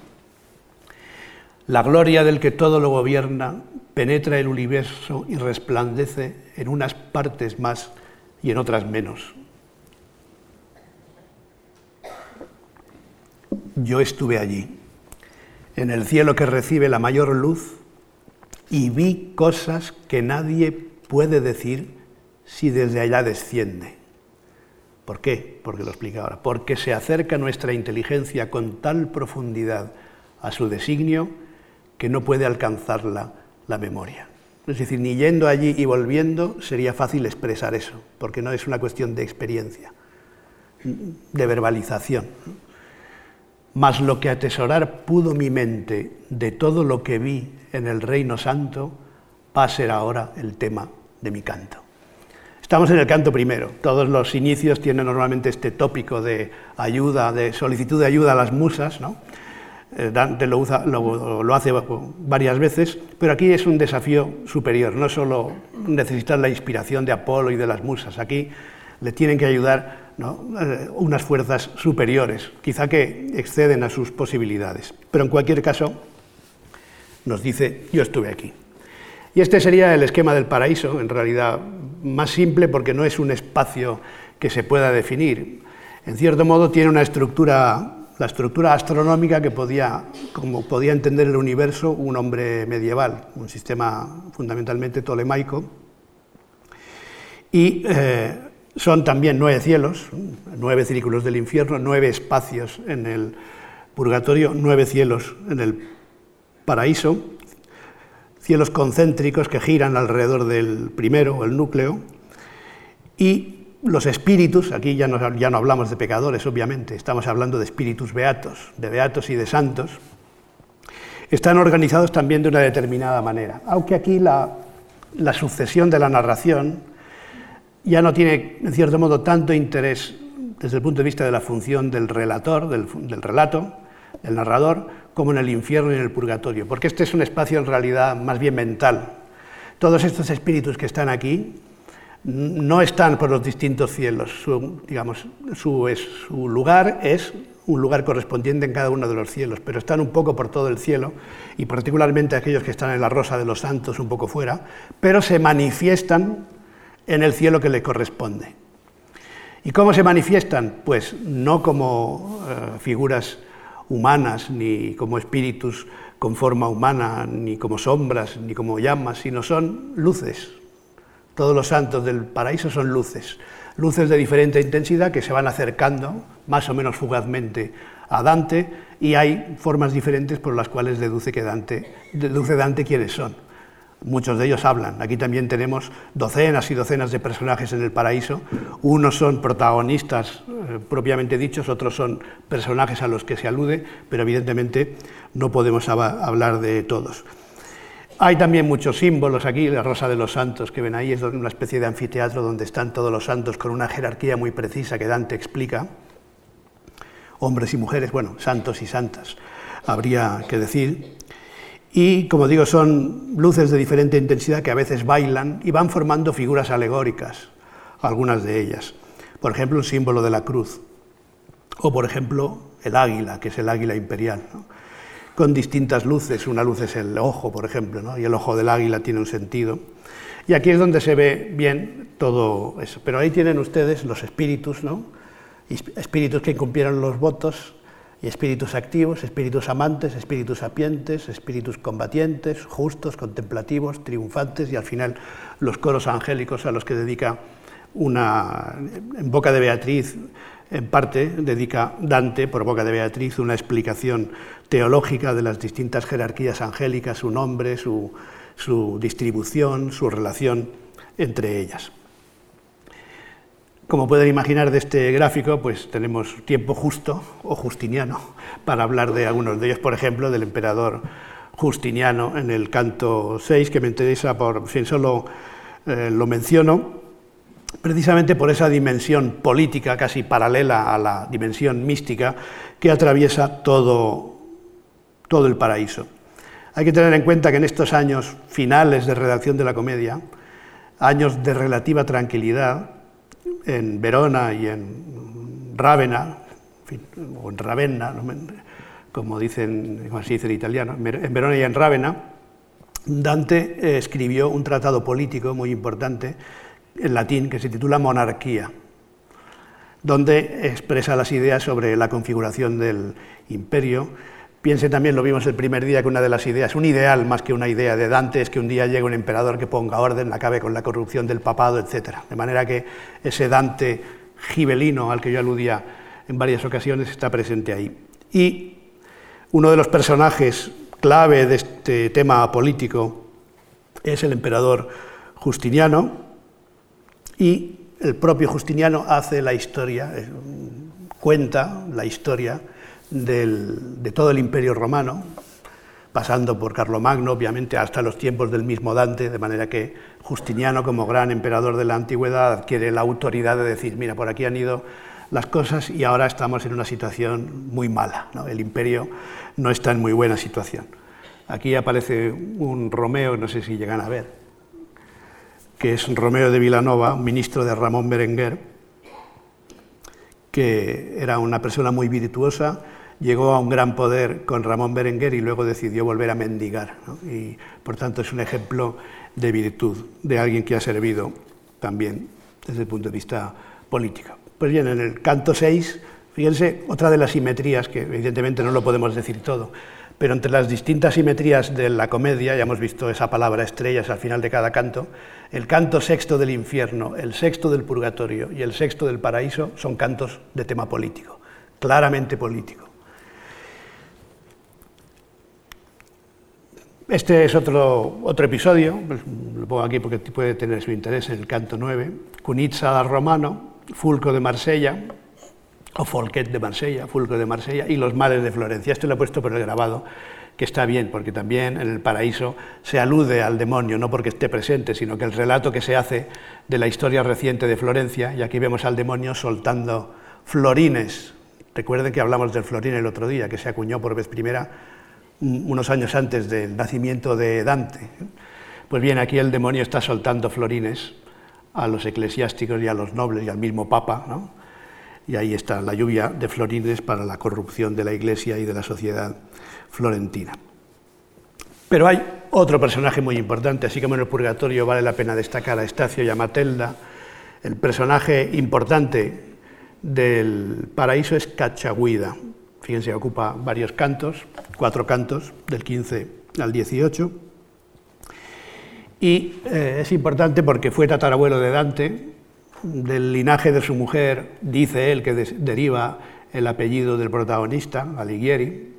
La gloria del que todo lo gobierna penetra el universo y resplandece en unas partes más y en otras menos. Yo estuve allí, en el cielo que recibe la mayor luz, y vi cosas que nadie puede decir si desde allá desciende. ¿Por qué? Porque lo explica ahora. Porque se acerca nuestra inteligencia con tal profundidad a su designio que no puede alcanzarla la memoria. Es decir, ni yendo allí y volviendo sería fácil expresar eso, porque no es una cuestión de experiencia, de verbalización. Mas lo que atesorar pudo mi mente de todo lo que vi en el Reino Santo, va a ser ahora el tema de mi canto. Estamos en el canto primero. Todos los inicios tienen normalmente este tópico de ayuda, de solicitud de ayuda a las musas, ¿no? Eh, Dante lo, hace varias veces, pero aquí es un desafío superior, no solo necesitar la inspiración de Apolo y de las musas, aquí le tienen que ayudar eh, unas fuerzas superiores, quizá que exceden a sus posibilidades. Pero en cualquier caso, nos dice, yo estuve aquí. Y este sería el esquema del paraíso, en realidad más simple porque no es un espacio que se pueda definir. En cierto modo tiene una estructura la estructura astronómica que podía, como podía entender el universo un hombre medieval, un sistema fundamentalmente tolemaico. Y eh, son también nueve cielos, nueve círculos del infierno, nueve espacios en el purgatorio, nueve cielos en el paraíso, cielos concéntricos que giran alrededor del primero, el núcleo, y los espíritus, aquí ya no, ya no hablamos de pecadores, obviamente, estamos hablando de espíritus beatos, de beatos y de santos, están organizados también de una determinada manera. Aunque aquí la, sucesión de la narración ya no tiene, en cierto modo, tanto interés desde el punto de vista de la función del relator, del, relato, del narrador, como en el infierno y en el purgatorio, porque este es un espacio en realidad más bien mental. Todos estos espíritus que están aquí no están por los distintos cielos. Digamos, su, lugar es un lugar correspondiente en cada uno de los cielos, pero están un poco por todo el cielo, y particularmente aquellos que están en la rosa de los santos un poco fuera, pero se manifiestan en el cielo que le corresponde. ¿Y cómo se manifiestan? Pues no como eh, figuras humanas, ni como espíritus con forma humana, ni como sombras, ni como llamas, sino son luces, todos los santos del paraíso son luces, luces de diferente intensidad que se van acercando más o menos fugazmente a Dante y hay formas diferentes por las cuales deduce, que Dante, deduce Dante quiénes son. Muchos de ellos hablan. Aquí también tenemos docenas y docenas de personajes en el paraíso. Unos son protagonistas eh, propiamente dichos, otros son personajes a los que se alude, pero evidentemente no podemos hablar de todos. Hay también muchos símbolos aquí, la Rosa de los Santos que ven ahí es una especie de anfiteatro donde están todos los santos con una jerarquía muy precisa que Dante explica. Hombres y mujeres, bueno, santos y santas, habría que decir. Y, como digo, son luces de diferente intensidad que a veces bailan y van formando figuras alegóricas, algunas de ellas. Por ejemplo, el símbolo de la cruz. O, por ejemplo, el águila, que es el águila imperial con distintas luces. Una luz es el ojo, por ejemplo, y el ojo del águila tiene un sentido. Y aquí es donde se ve bien todo eso. Pero ahí tienen ustedes los espíritus, ¿no? espíritus que incumplieron los votos y espíritus activos, espíritus amantes, espíritus sapientes, espíritus combatientes, justos, contemplativos, triunfantes y al final los coros angélicos a los que dedica una, en boca de Beatriz, en parte dedica Dante, por boca de Beatriz, una explicación teológica de las distintas jerarquías angélicas, su nombre, su, su distribución, su relación entre ellas. Como pueden imaginar de este gráfico, pues tenemos tiempo justo o justiniano para hablar de algunos de ellos, por ejemplo, del emperador Justiniano en el canto 6, que me interesa por fin solo eh, lo menciono, precisamente por esa dimensión política casi paralela a la dimensión mística que atraviesa todo, todo el paraíso. Hay que tener en cuenta que en estos años finales de redacción de la comedia, años de relativa tranquilidad, en Verona y en Rávena, o en Ravenna, como dicen, como se dice en italiano, en Verona y en Rávena, Dante eh, escribió un tratado político muy importante en latín que se titula Monarquía, donde expresa las ideas sobre la configuración del imperio Piense también, lo vimos el primer día, que una de las ideas, un ideal más que una idea de Dante, es que un día llegue un emperador que ponga orden, acabe con la corrupción del papado, etc. De manera que ese Dante gibelino al que yo aludía en varias ocasiones está presente ahí. Y uno de los personajes clave de este tema político es el emperador Justiniano y el propio Justiniano hace la historia, eh, cuenta la historia de todo el imperio romano, pasando por Carlomagno, obviamente, hasta los tiempos del mismo Dante, de manera que Justiniano, como gran emperador de la antigüedad, adquiere la autoridad de decir, mira, por aquí han ido las cosas y ahora estamos en una situación muy mala, el imperio no está en muy buena situación. Aquí aparece un Romeo, no sé si llegan a ver, que es Romeo de Vilanova, ministro de Ramón Berenguer, que era una persona muy virtuosa, llegó a un gran poder con Ramón Berenguer y luego decidió volver a mendigar. Y por tanto es un ejemplo de virtud, de alguien que ha servido también desde el punto de vista político. Pues bien, en el canto 6, fíjense, otra de las simetrías, que evidentemente no lo podemos decir todo, pero entre las distintas simetrías de la comedia, ya hemos visto esa palabra estrellas al final de cada canto, el canto sexto del infierno, el sexto del purgatorio y el sexto del paraíso son cantos de tema político, claramente político. Este es otro, otro episodio, pues, lo pongo aquí porque puede tener su interés en el canto 9, Cunizza Romano, Fulco de Marsella, o Folquet de Marsella, Fulco de Marsella, y Los males de Florencia. Esto lo he puesto por el grabado, que está bien, porque también en el paraíso se alude al demonio, no porque esté presente, sino que el relato que se hace de la historia reciente de Florencia, y aquí vemos al demonio soltando florines. Recuerden que hablamos del florín el otro día, que se acuñó por vez primera unos años antes del nacimiento de Dante. Pues bien, aquí el demonio está soltando florines a los eclesiásticos y a los nobles y al mismo Papa, ¿no? y ahí está la lluvia de florines para la corrupción de la Iglesia y de la sociedad florentina. Pero hay otro personaje muy importante, así como en el Purgatorio vale la pena destacar a Estacio y a Matelda, el personaje importante del paraíso es Cachagüida, Fíjense, ocupa varios cantos, cuatro cantos, del 15 al 18. Y eh, es importante porque fue tatarabuelo de Dante, del linaje de su mujer, dice él que deriva el apellido del protagonista, Alighieri.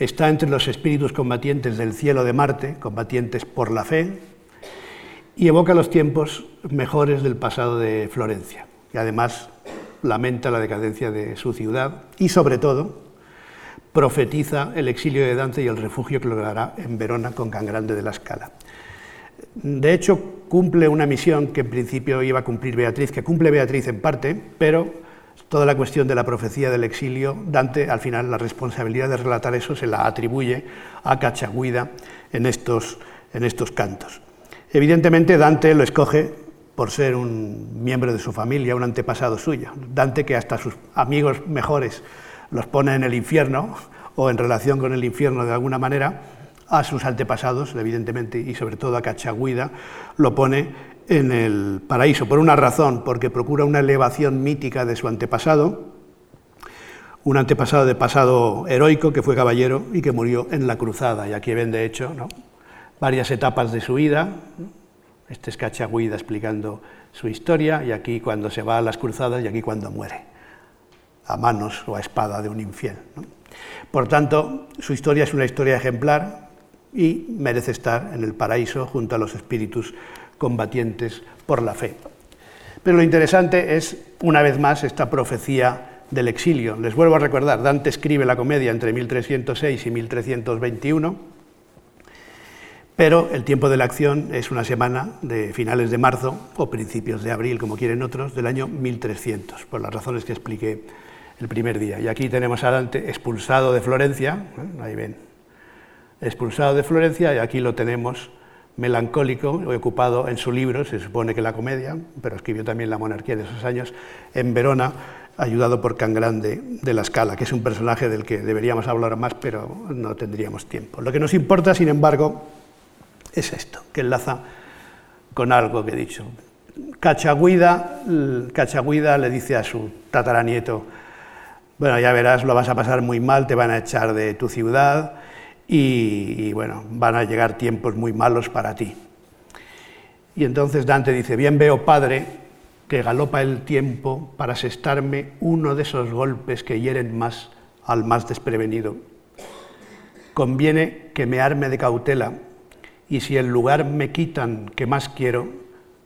Está entre los espíritus combatientes del cielo de Marte, combatientes por la fe, y evoca los tiempos mejores del pasado de Florencia. Y además lamenta la decadencia de su ciudad y, sobre todo, profetiza el exilio de Dante y el refugio que logrará en Verona con Can Grande de la Scala. De hecho, cumple una misión que en principio iba a cumplir Beatriz, que cumple Beatriz en parte, pero toda la cuestión de la profecía del exilio, Dante al final la responsabilidad de relatar eso se la atribuye a Cachagüida en estos, en estos cantos. Evidentemente Dante lo escoge por ser un miembro de su familia, un antepasado suyo. Dante que hasta sus amigos mejores los pone en el infierno o en relación con el infierno de alguna manera, a sus antepasados, evidentemente, y sobre todo a Cachagüida, lo pone en el paraíso, por una razón, porque procura una elevación mítica de su antepasado, un antepasado de pasado heroico que fue caballero y que murió en la cruzada. Y aquí ven, de hecho, varias etapas de su vida. Este es Cachagüida explicando su historia, y aquí cuando se va a las cruzadas, y aquí cuando muere, a manos o a espada de un infiel. Por tanto, su historia es una historia ejemplar y merece estar en el paraíso junto a los espíritus combatientes por la fe. Pero lo interesante es, una vez más, esta profecía del exilio. Les vuelvo a recordar, Dante escribe la comedia entre 1306 y 1321, pero el tiempo de la acción es una semana de finales de marzo o principios de abril, como quieren otros, del año 1300, por las razones que expliqué el primer día. Y aquí tenemos a Dante expulsado de Florencia, ¿eh? ahí ven, expulsado de Florencia, y aquí lo tenemos melancólico, ocupado en su libro, se supone que la comedia, pero escribió también La monarquía de esos años, en Verona, ayudado por Can Grande de la Scala, que es un personaje del que deberíamos hablar más, pero no tendríamos tiempo. Lo que nos importa, sin embargo, es esto, que enlaza con algo que he dicho. Cachagüida, Cachagüida le dice a su tataranieto, bueno, ya verás, lo vas a pasar muy mal, te van a echar de tu ciudad y, y bueno, van a llegar tiempos muy malos para ti. Y entonces Dante dice, bien veo, padre, que galopa el tiempo para asestarme uno de esos golpes que hieren más al más desprevenido. Conviene que me arme de cautela y si el lugar me quitan que más quiero,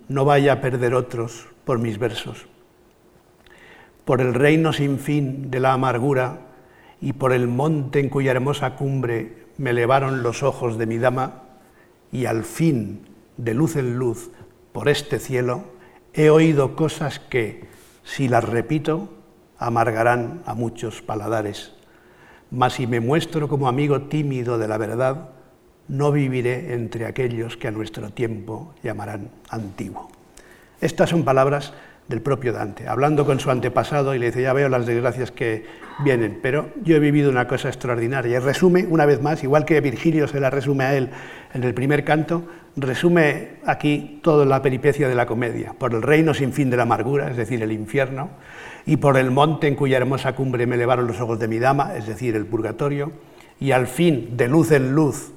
no vaya a perder otros por mis versos. Por el reino sin fin de la amargura y por el monte en cuya hermosa cumbre me elevaron los ojos de mi dama y al fin, de luz en luz, por este cielo, He oído cosas que, si las repito, amargarán a muchos paladares. Mas si me muestro como amigo tímido de la verdad, no viviré entre aquellos que a nuestro tiempo llamarán antiguo. Estas son palabras del propio Dante, hablando con su antepasado y le dice, ya veo las desgracias que vienen, pero yo he vivido una cosa extraordinaria. Y resume, una vez más, igual que Virgilio se la resume a él en el primer canto, resume aquí toda la peripecia de la comedia, por el reino sin fin de la amargura, es decir, el infierno, y por el monte en cuya hermosa cumbre me elevaron los ojos de mi dama, es decir, el purgatorio, y al fin, de luz en luz,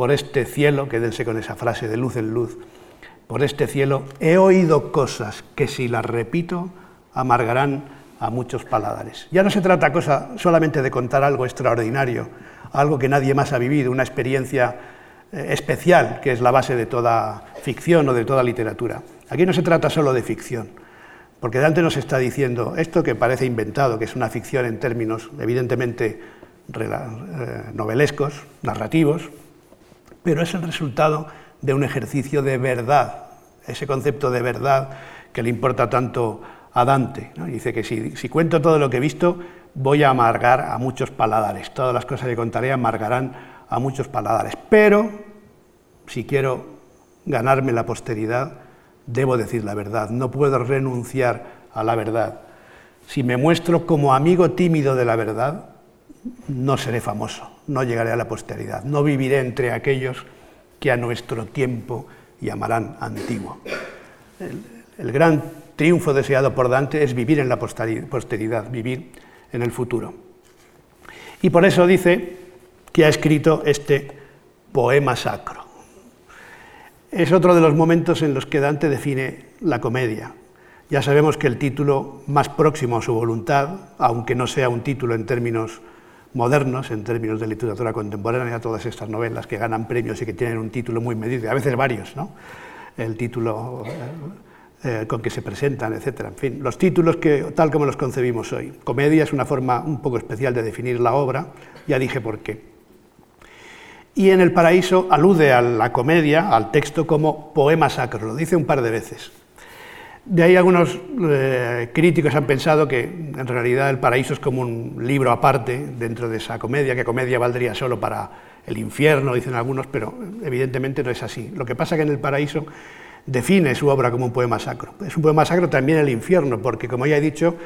por este cielo, quédense con esa frase de luz en luz, por este cielo he oído cosas que si las repito amargarán a muchos paladares. Ya no se trata cosa solamente de contar algo extraordinario, algo que nadie más ha vivido, una experiencia eh, especial que es la base de toda ficción o de toda literatura. Aquí no se trata solo de ficción, porque Dante nos está diciendo esto que parece inventado, que es una ficción en términos evidentemente eh, novelescos, narrativos, pero es el resultado de un ejercicio de verdad, ese concepto de verdad que le importa tanto a Dante. Dice que si, si, cuento todo lo que he visto, voy a amargar a muchos paladares. Todas las cosas que contaré amargarán a muchos paladares. Pero si quiero ganarme la posteridad, debo decir la verdad. No puedo renunciar a la verdad. Si me muestro como amigo tímido de la verdad, no seré famoso, no llegaré a la posteridad, no viviré entre aquellos que a nuestro tiempo llamarán antiguo. El, gran triunfo deseado por Dante es vivir en la posteridad, vivir en el futuro. Y por eso dice que ha escrito este poema sacro. Es otro de los momentos en los que Dante define la comedia. Ya sabemos que el título más próximo a su voluntad, aunque no sea un título en términos modernos en términos de literatura contemporánea, todas estas novelas que ganan premios y que tienen un título muy medido, a veces varios, ¿no? el título eh, eh, con que se presentan, etc. En fin, los títulos que, tal como los concebimos hoy. Comedia es una forma un poco especial de definir la obra, ya dije por qué. Y en El Paraíso alude a la comedia, al texto, como poema sacro, lo dice un par de veces. De ahí algunos eh, críticos han pensado que en realidad El paraíso es como un libro aparte dentro de esa comedia, que comedia valdría solo para el infierno, dicen algunos, pero evidentemente no es así. Lo que pasa que en El paraíso define su obra como un poema sacro. Es un poema sacro también el infierno, porque como ya he dicho,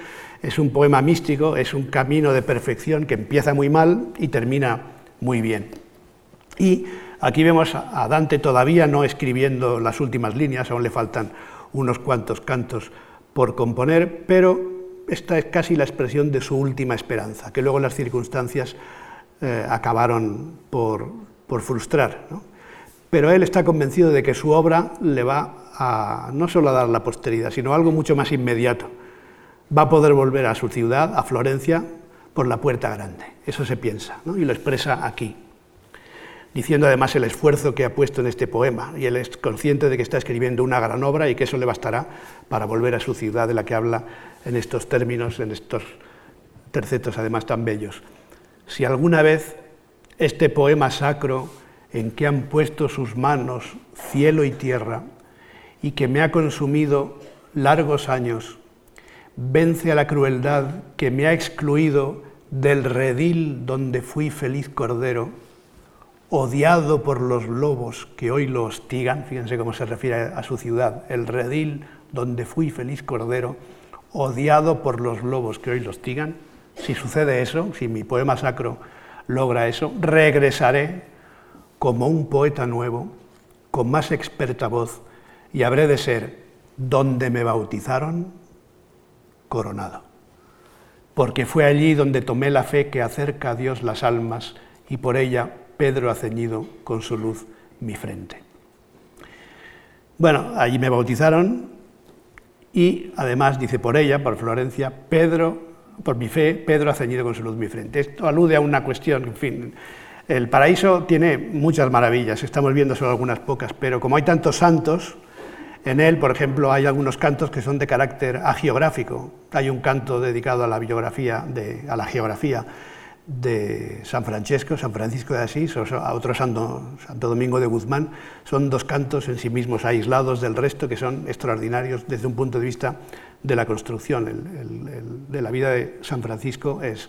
es un poema místico, es un camino de perfección que empieza muy mal y termina muy bien. Y aquí vemos a Dante todavía no escribiendo las últimas líneas, aún le faltan unos cuantos cantos por componer, pero esta es casi la expresión de su última esperanza, que luego las circunstancias eh, acabaron por, frustrar. Pero él está convencido de que su obra le va a no solo a dar la posteridad, sino algo mucho más inmediato. Va a poder volver a su ciudad, a Florencia, por la puerta grande. Eso se piensa, y lo expresa aquí, diciendo además el esfuerzo que ha puesto en este poema, y él es consciente de que está escribiendo una gran obra y que eso le bastará para volver a su ciudad de la que habla en estos términos, en estos tercetos además tan bellos. Si alguna vez este poema sacro en que han puesto sus manos cielo y tierra y que me ha consumido largos años, vence a la crueldad que me ha excluido del redil donde fui feliz cordero, odiado por los lobos que hoy lo hostigan, fíjense cómo se refiere a su ciudad, el redil donde fui feliz cordero, odiado por los lobos que hoy lo hostigan, si sucede eso, si mi poema sacro logra eso, regresaré como un poeta nuevo, con más experta voz, y habré de ser, donde me bautizaron, coronado. Porque fue allí donde tomé la fe que acerca a Dios las almas, y por ella Pedro ha ceñido con su luz mi frente. Bueno, allí me bautizaron y además dice por ella, por Florencia, Pedro por mi fe, Pedro ha ceñido con su luz mi frente. Esto alude a una cuestión, en fin, el paraíso tiene muchas maravillas, estamos viendo solo algunas pocas, pero como hay tantos santos, en él, por ejemplo, hay algunos cantos que son de carácter agiográfico. Hay un canto dedicado a la biografía, a la geografía de San Francisco, San Francisco de Asís, o a otro Santo, Santo Domingo de Guzmán. Son dos cantos en sí mismos aislados del resto que son extraordinarios desde un punto de vista de la construcción. El, de la vida de San Francisco es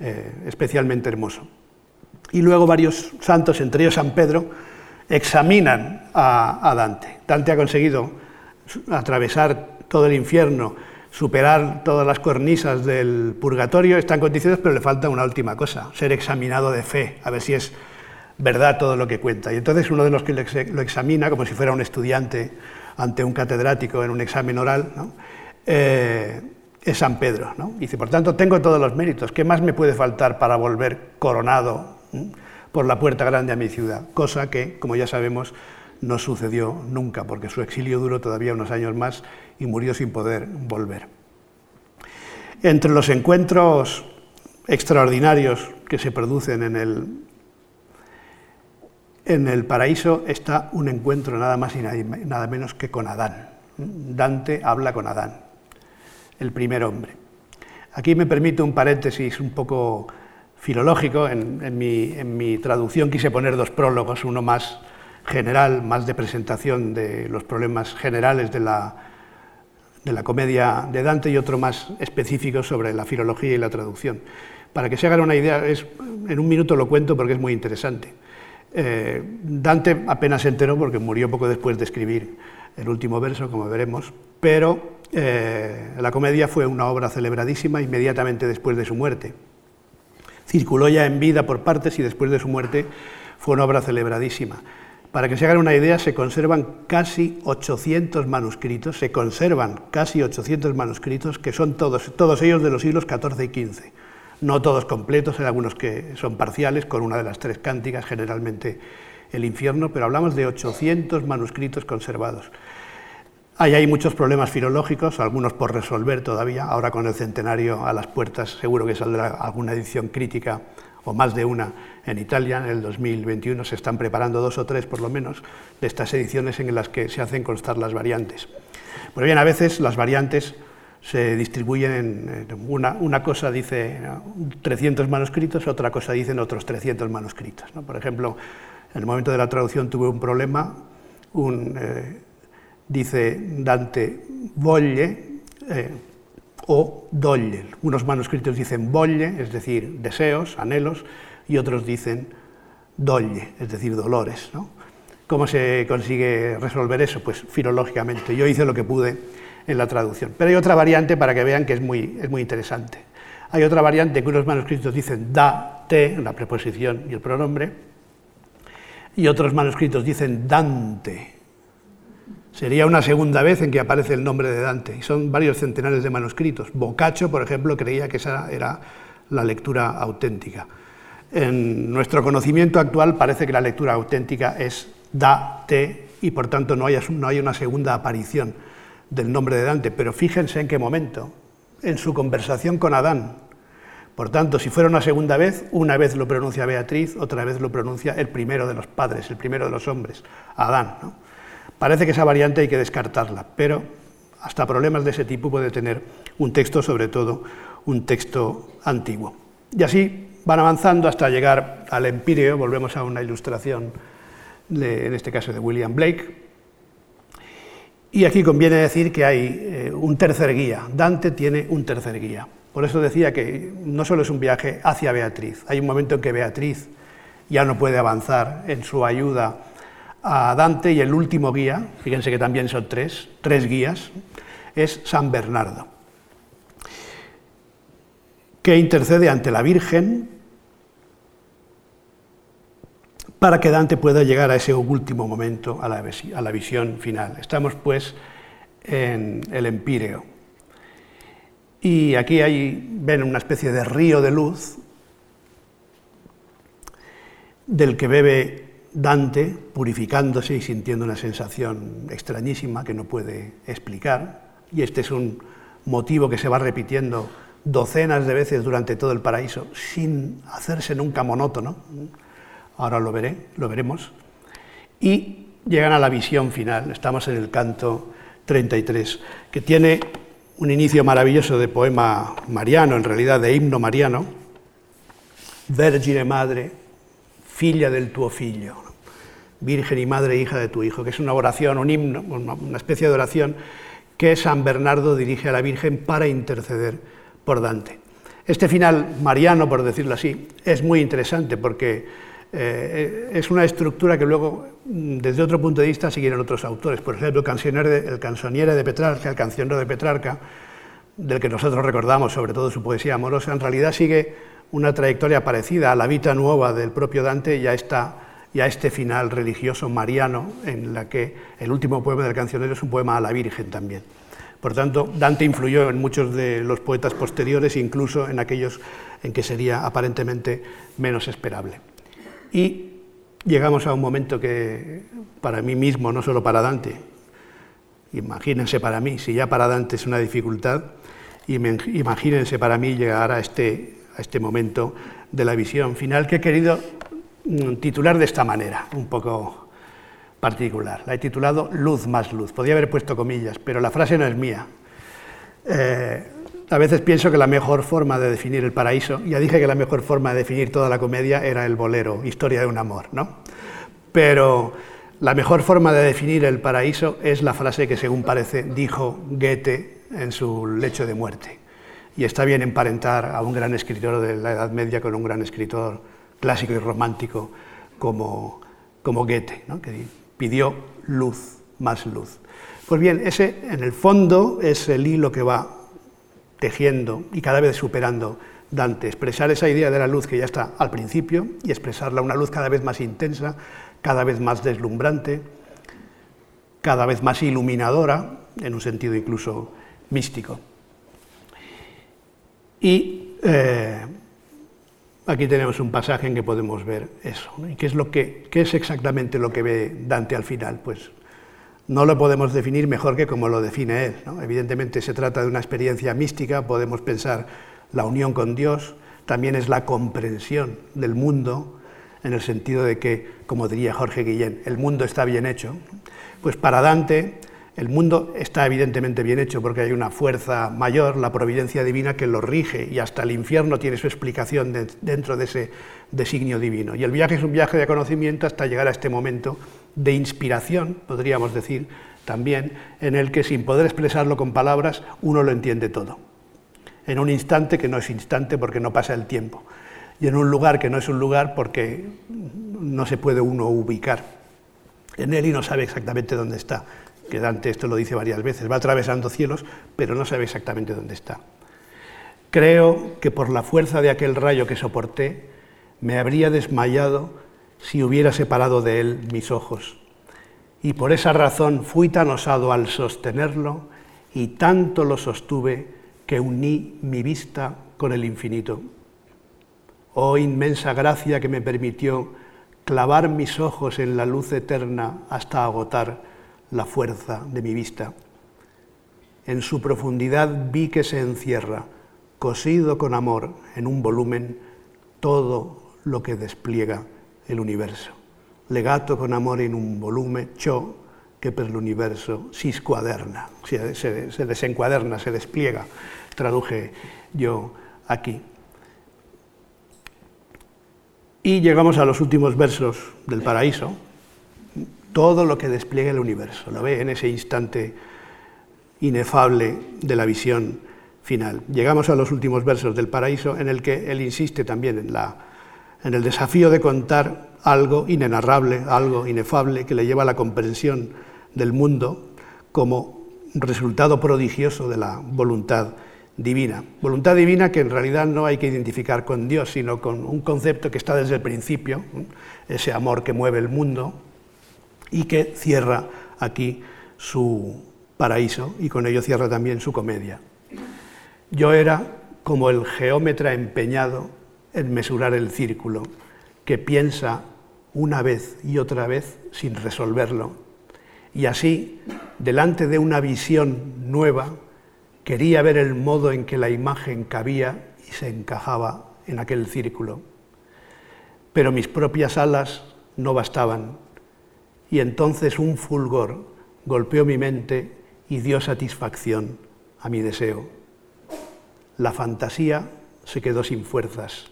eh, especialmente hermoso. Y luego varios santos, entre ellos San Pedro, examinan a, Dante. Dante ha conseguido atravesar todo el infierno, superar todas las cornisas del purgatorio, está en condiciones, pero le falta una última cosa, ser examinado de fe, a ver si es verdad todo lo que cuenta. Y entonces uno de los que lo examina, como si fuera un estudiante ante un catedrático en un examen oral, eh, es San Pedro. ¿no? Dice, por tanto, tengo todos los méritos. ¿Qué más me puede faltar para volver coronado por la puerta grande a mi ciudad? Cosa que, como ya sabemos, no sucedió nunca, porque su exilio duró todavía unos años más y murió sin poder volver. Entre los encuentros extraordinarios que se producen en el, en el paraíso está un encuentro nada más y nada menos que con Adán. Dante habla con Adán, el primer hombre. Aquí me permite un paréntesis un poco filológico. En, mi, traducción quise poner dos prólogos, uno más general, más de presentación de los problemas generales de la, de la comedia de Dante y otro más específico sobre la filología y la traducción. Para que se hagan una idea, es, en un minuto lo cuento porque es muy interesante. Eh, Dante apenas se enteró porque murió poco después de escribir el último verso, como veremos, pero eh, la comedia fue una obra celebradísima inmediatamente después de su muerte. Circuló ya en vida por partes y después de su muerte fue una obra celebradísima. Para que se hagan una idea, se conservan casi 800 manuscritos, se conservan casi 800 manuscritos, que son todos, todos ellos de los siglos XIV y XV. No todos completos, hay algunos que son parciales, con una de las tres cánticas, generalmente el infierno, pero hablamos de 800 manuscritos conservados. Hay ahí muchos problemas filológicos, algunos por resolver todavía. Ahora con el centenario a las puertas seguro que saldrá alguna edición crítica o más de una en Italia. En el 2021 se están preparando dos o tres por lo menos de estas ediciones en las que se hacen constar las variantes. Pues bien, a veces las variantes se distribuyen en una, una cosa dice 300 manuscritos, otra cosa dicen otros 300 manuscritos. Por ejemplo, en el momento de la traducción tuve un problema, eh, dice Dante volle eh, o dolle. Unos manuscritos dicen volle, es decir, deseos, anhelos, y otros dicen dolle, es decir, dolores. ¿Cómo se consigue resolver eso? Pues filológicamente. Yo hice lo que pude en la traducción. Pero hay otra variante para que vean que es muy, es muy interesante. Hay otra variante que unos manuscritos dicen da, te, la preposición y el pronombre, y otros manuscritos dicen Dante, Sería una segunda vez en que aparece el nombre de Dante, y son varios centenares de manuscritos. Boccaccio, por ejemplo, creía que esa era la lectura auténtica. En nuestro conocimiento actual parece que la lectura auténtica es Dante y por tanto no hay, no hay una segunda aparición del nombre de Dante, pero fíjense en qué momento, en su conversación con Adán. Por tanto, si fuera una segunda vez, una vez lo pronuncia Beatriz, otra vez lo pronuncia el primero de los padres, el primero de los hombres, Adán. Parece que esa variante hay que descartarla, pero hasta problemas de ese tipo puede tener un texto, sobre todo un texto antiguo. Y así van avanzando hasta llegar al empíreo, volvemos a una ilustración, en este caso de William Blake. Y aquí conviene decir que hay eh, un tercer guía, Dante tiene un tercer guía. Por eso decía que no solo es un viaje hacia Beatriz, hay un momento en que Beatriz ya no puede avanzar en su ayuda a Dante y el último guía, fíjense que también son tres, tres guías, es San Bernardo, que intercede ante la Virgen para que Dante pueda llegar a ese último momento, a la, a la visión final. Estamos pues en el Empíreo. Y aquí hay, ven una especie de río de luz del que bebe Dante, purificándose y sintiendo una sensación extrañísima que no puede explicar. Y este es un motivo que se va repitiendo docenas de veces durante todo el paraíso, sin hacerse nunca monótono. Ahora lo veré, lo veremos. Y llegan a la visión final. Estamos en el canto 33, que tiene un inicio maravilloso de poema mariano, en realidad de himno mariano, Vergine Madre, filla del tuo figlio, Virgen y Madre, hija de tu hijo, que es una oración, un himno, una especie de oración que San Bernardo dirige a la Virgen para interceder por Dante. Este final mariano, por decirlo así, es muy interesante porque eh, es una estructura que luego, mm, desde otro punto de vista, siguieron otros autores. Por ejemplo, el cancionero de Petrarca, el cancionero de Petrarca, del que nosotros recordamos sobre todo su poesía amorosa, en realidad sigue una trayectoria parecida a la vida nueva del propio Dante y a, este final religioso mariano, en la que el último poema del cancionero es un poema a la Virgen también. Por tanto, Dante influyó en muchos de los poetas posteriores, incluso en aquellos en que sería aparentemente menos esperable. Y llegamos a un momento que para mí mismo, no solo para Dante, imagínense para mí, si ya para Dante es una dificultad, imagínense para mí llegar a este, a este momento de la visión final que he querido mm, titular de esta manera, un poco particular. La he titulado Luz más luz. Podría haber puesto comillas, pero la frase no es mía. Eh, a veces pienso que la mejor forma de definir el paraíso, ya dije que la mejor forma de definir toda la comedia era el bolero, historia de un amor, ¿no? Pero la mejor forma de definir el paraíso es la frase que, según parece, dijo Goethe en su lecho de muerte. Y está bien emparentar a un gran escritor de la Edad Media con un gran escritor clásico y romántico como, como Goethe, que pidió luz, más luz. Pues bien, ese en el fondo es el hilo que va tejiendo y cada vez superando Dante, expresar esa idea de la luz que ya está al principio y expresarla una luz cada vez más intensa, cada vez más deslumbrante, cada vez más iluminadora, en un sentido incluso místico. Y eh, aquí tenemos un pasaje en que podemos ver eso. ¿Y qué es, que, qué es exactamente lo que ve Dante al final? Pues no lo podemos definir mejor que como lo define él. Evidentemente se trata de una experiencia mística, podemos pensar la unión con Dios, también es la comprensión del mundo, en el sentido de que, como diría Jorge Guillén, el mundo está bien hecho. Pues para Dante el mundo está evidentemente bien hecho porque hay una fuerza mayor, la providencia divina, que lo rige y hasta el infierno tiene su explicación dentro de ese designio divino. Y el viaje es un viaje de conocimiento hasta llegar a este momento de inspiración, podríamos decir también, en el que sin poder expresarlo con palabras, uno lo entiende todo. En un instante que no es instante porque no pasa el tiempo. Y en un lugar que no es un lugar porque no se puede uno ubicar en él y no sabe exactamente dónde está. Que Dante esto lo dice varias veces, va atravesando cielos, pero no sabe exactamente dónde está. Creo que por la fuerza de aquel rayo que soporté, me habría desmayado si hubiera separado de él mis ojos y por esa razón fui tan osado al sostenerlo y tanto lo sostuve que uní mi vista con el infinito. Oh inmensa gracia que me permitió clavar mis ojos en la luz eterna hasta agotar la fuerza de mi vista. En su profundidad vi que se encierra, cosido con amor en un volumen, todo lo que despliega el universo. Legato con amor in un volume, ciò che per l'universo si squaderna, se, se, se desencuaderna, se despliega, traduje yo aquí. Y llegamos a los últimos versos del paraíso, todo lo que despliega el universo, lo ve en ese instante inefable de la visión final. Llegamos a los últimos versos del paraíso en el que él insiste también en, la, en el desafío de contar algo inenarrable, algo inefable que le lleva a la comprensión del mundo como resultado prodigioso de la voluntad divina. Voluntad divina que en realidad no hay que identificar con Dios, sino con un concepto que está desde el principio, ese amor que mueve el mundo y que cierra aquí su paraíso y con ello cierra también su comedia. Yo era como el geómetra empeñado en mesurar el círculo, que piensa una vez y otra vez sin resolverlo. Y así, delante de una visión nueva, quería ver el modo en que la imagen cabía y se encajaba en aquel círculo. Pero mis propias alas no bastaban, y entonces un fulgor golpeó mi mente y dio satisfacción a mi deseo. La fantasía se quedó sin fuerzas,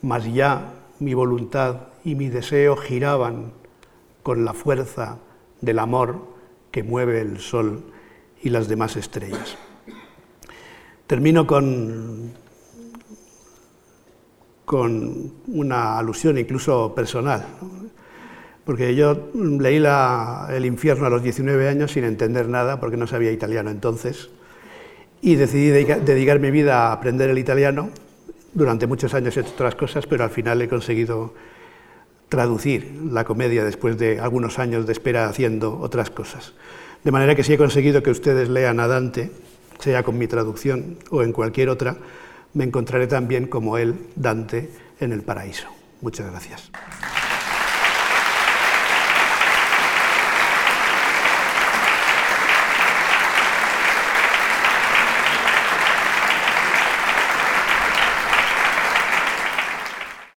mas ya mi voluntad y mi deseo giraban con la fuerza del amor que mueve el sol y las demás estrellas. Termino con, con una alusión incluso personal, porque yo leí El infierno a los 19 años sin entender nada, porque no sabía italiano entonces, y decidí dedicar mi vida a aprender el italiano. Durante muchos años he hecho otras cosas, pero al final he conseguido traducir la comedia después de algunos años de espera haciendo otras cosas. De manera que si he conseguido que ustedes lean a Dante, sea con mi traducción o en cualquier otra, me encontraré también como él, Dante, en el paraíso. Muchas gracias.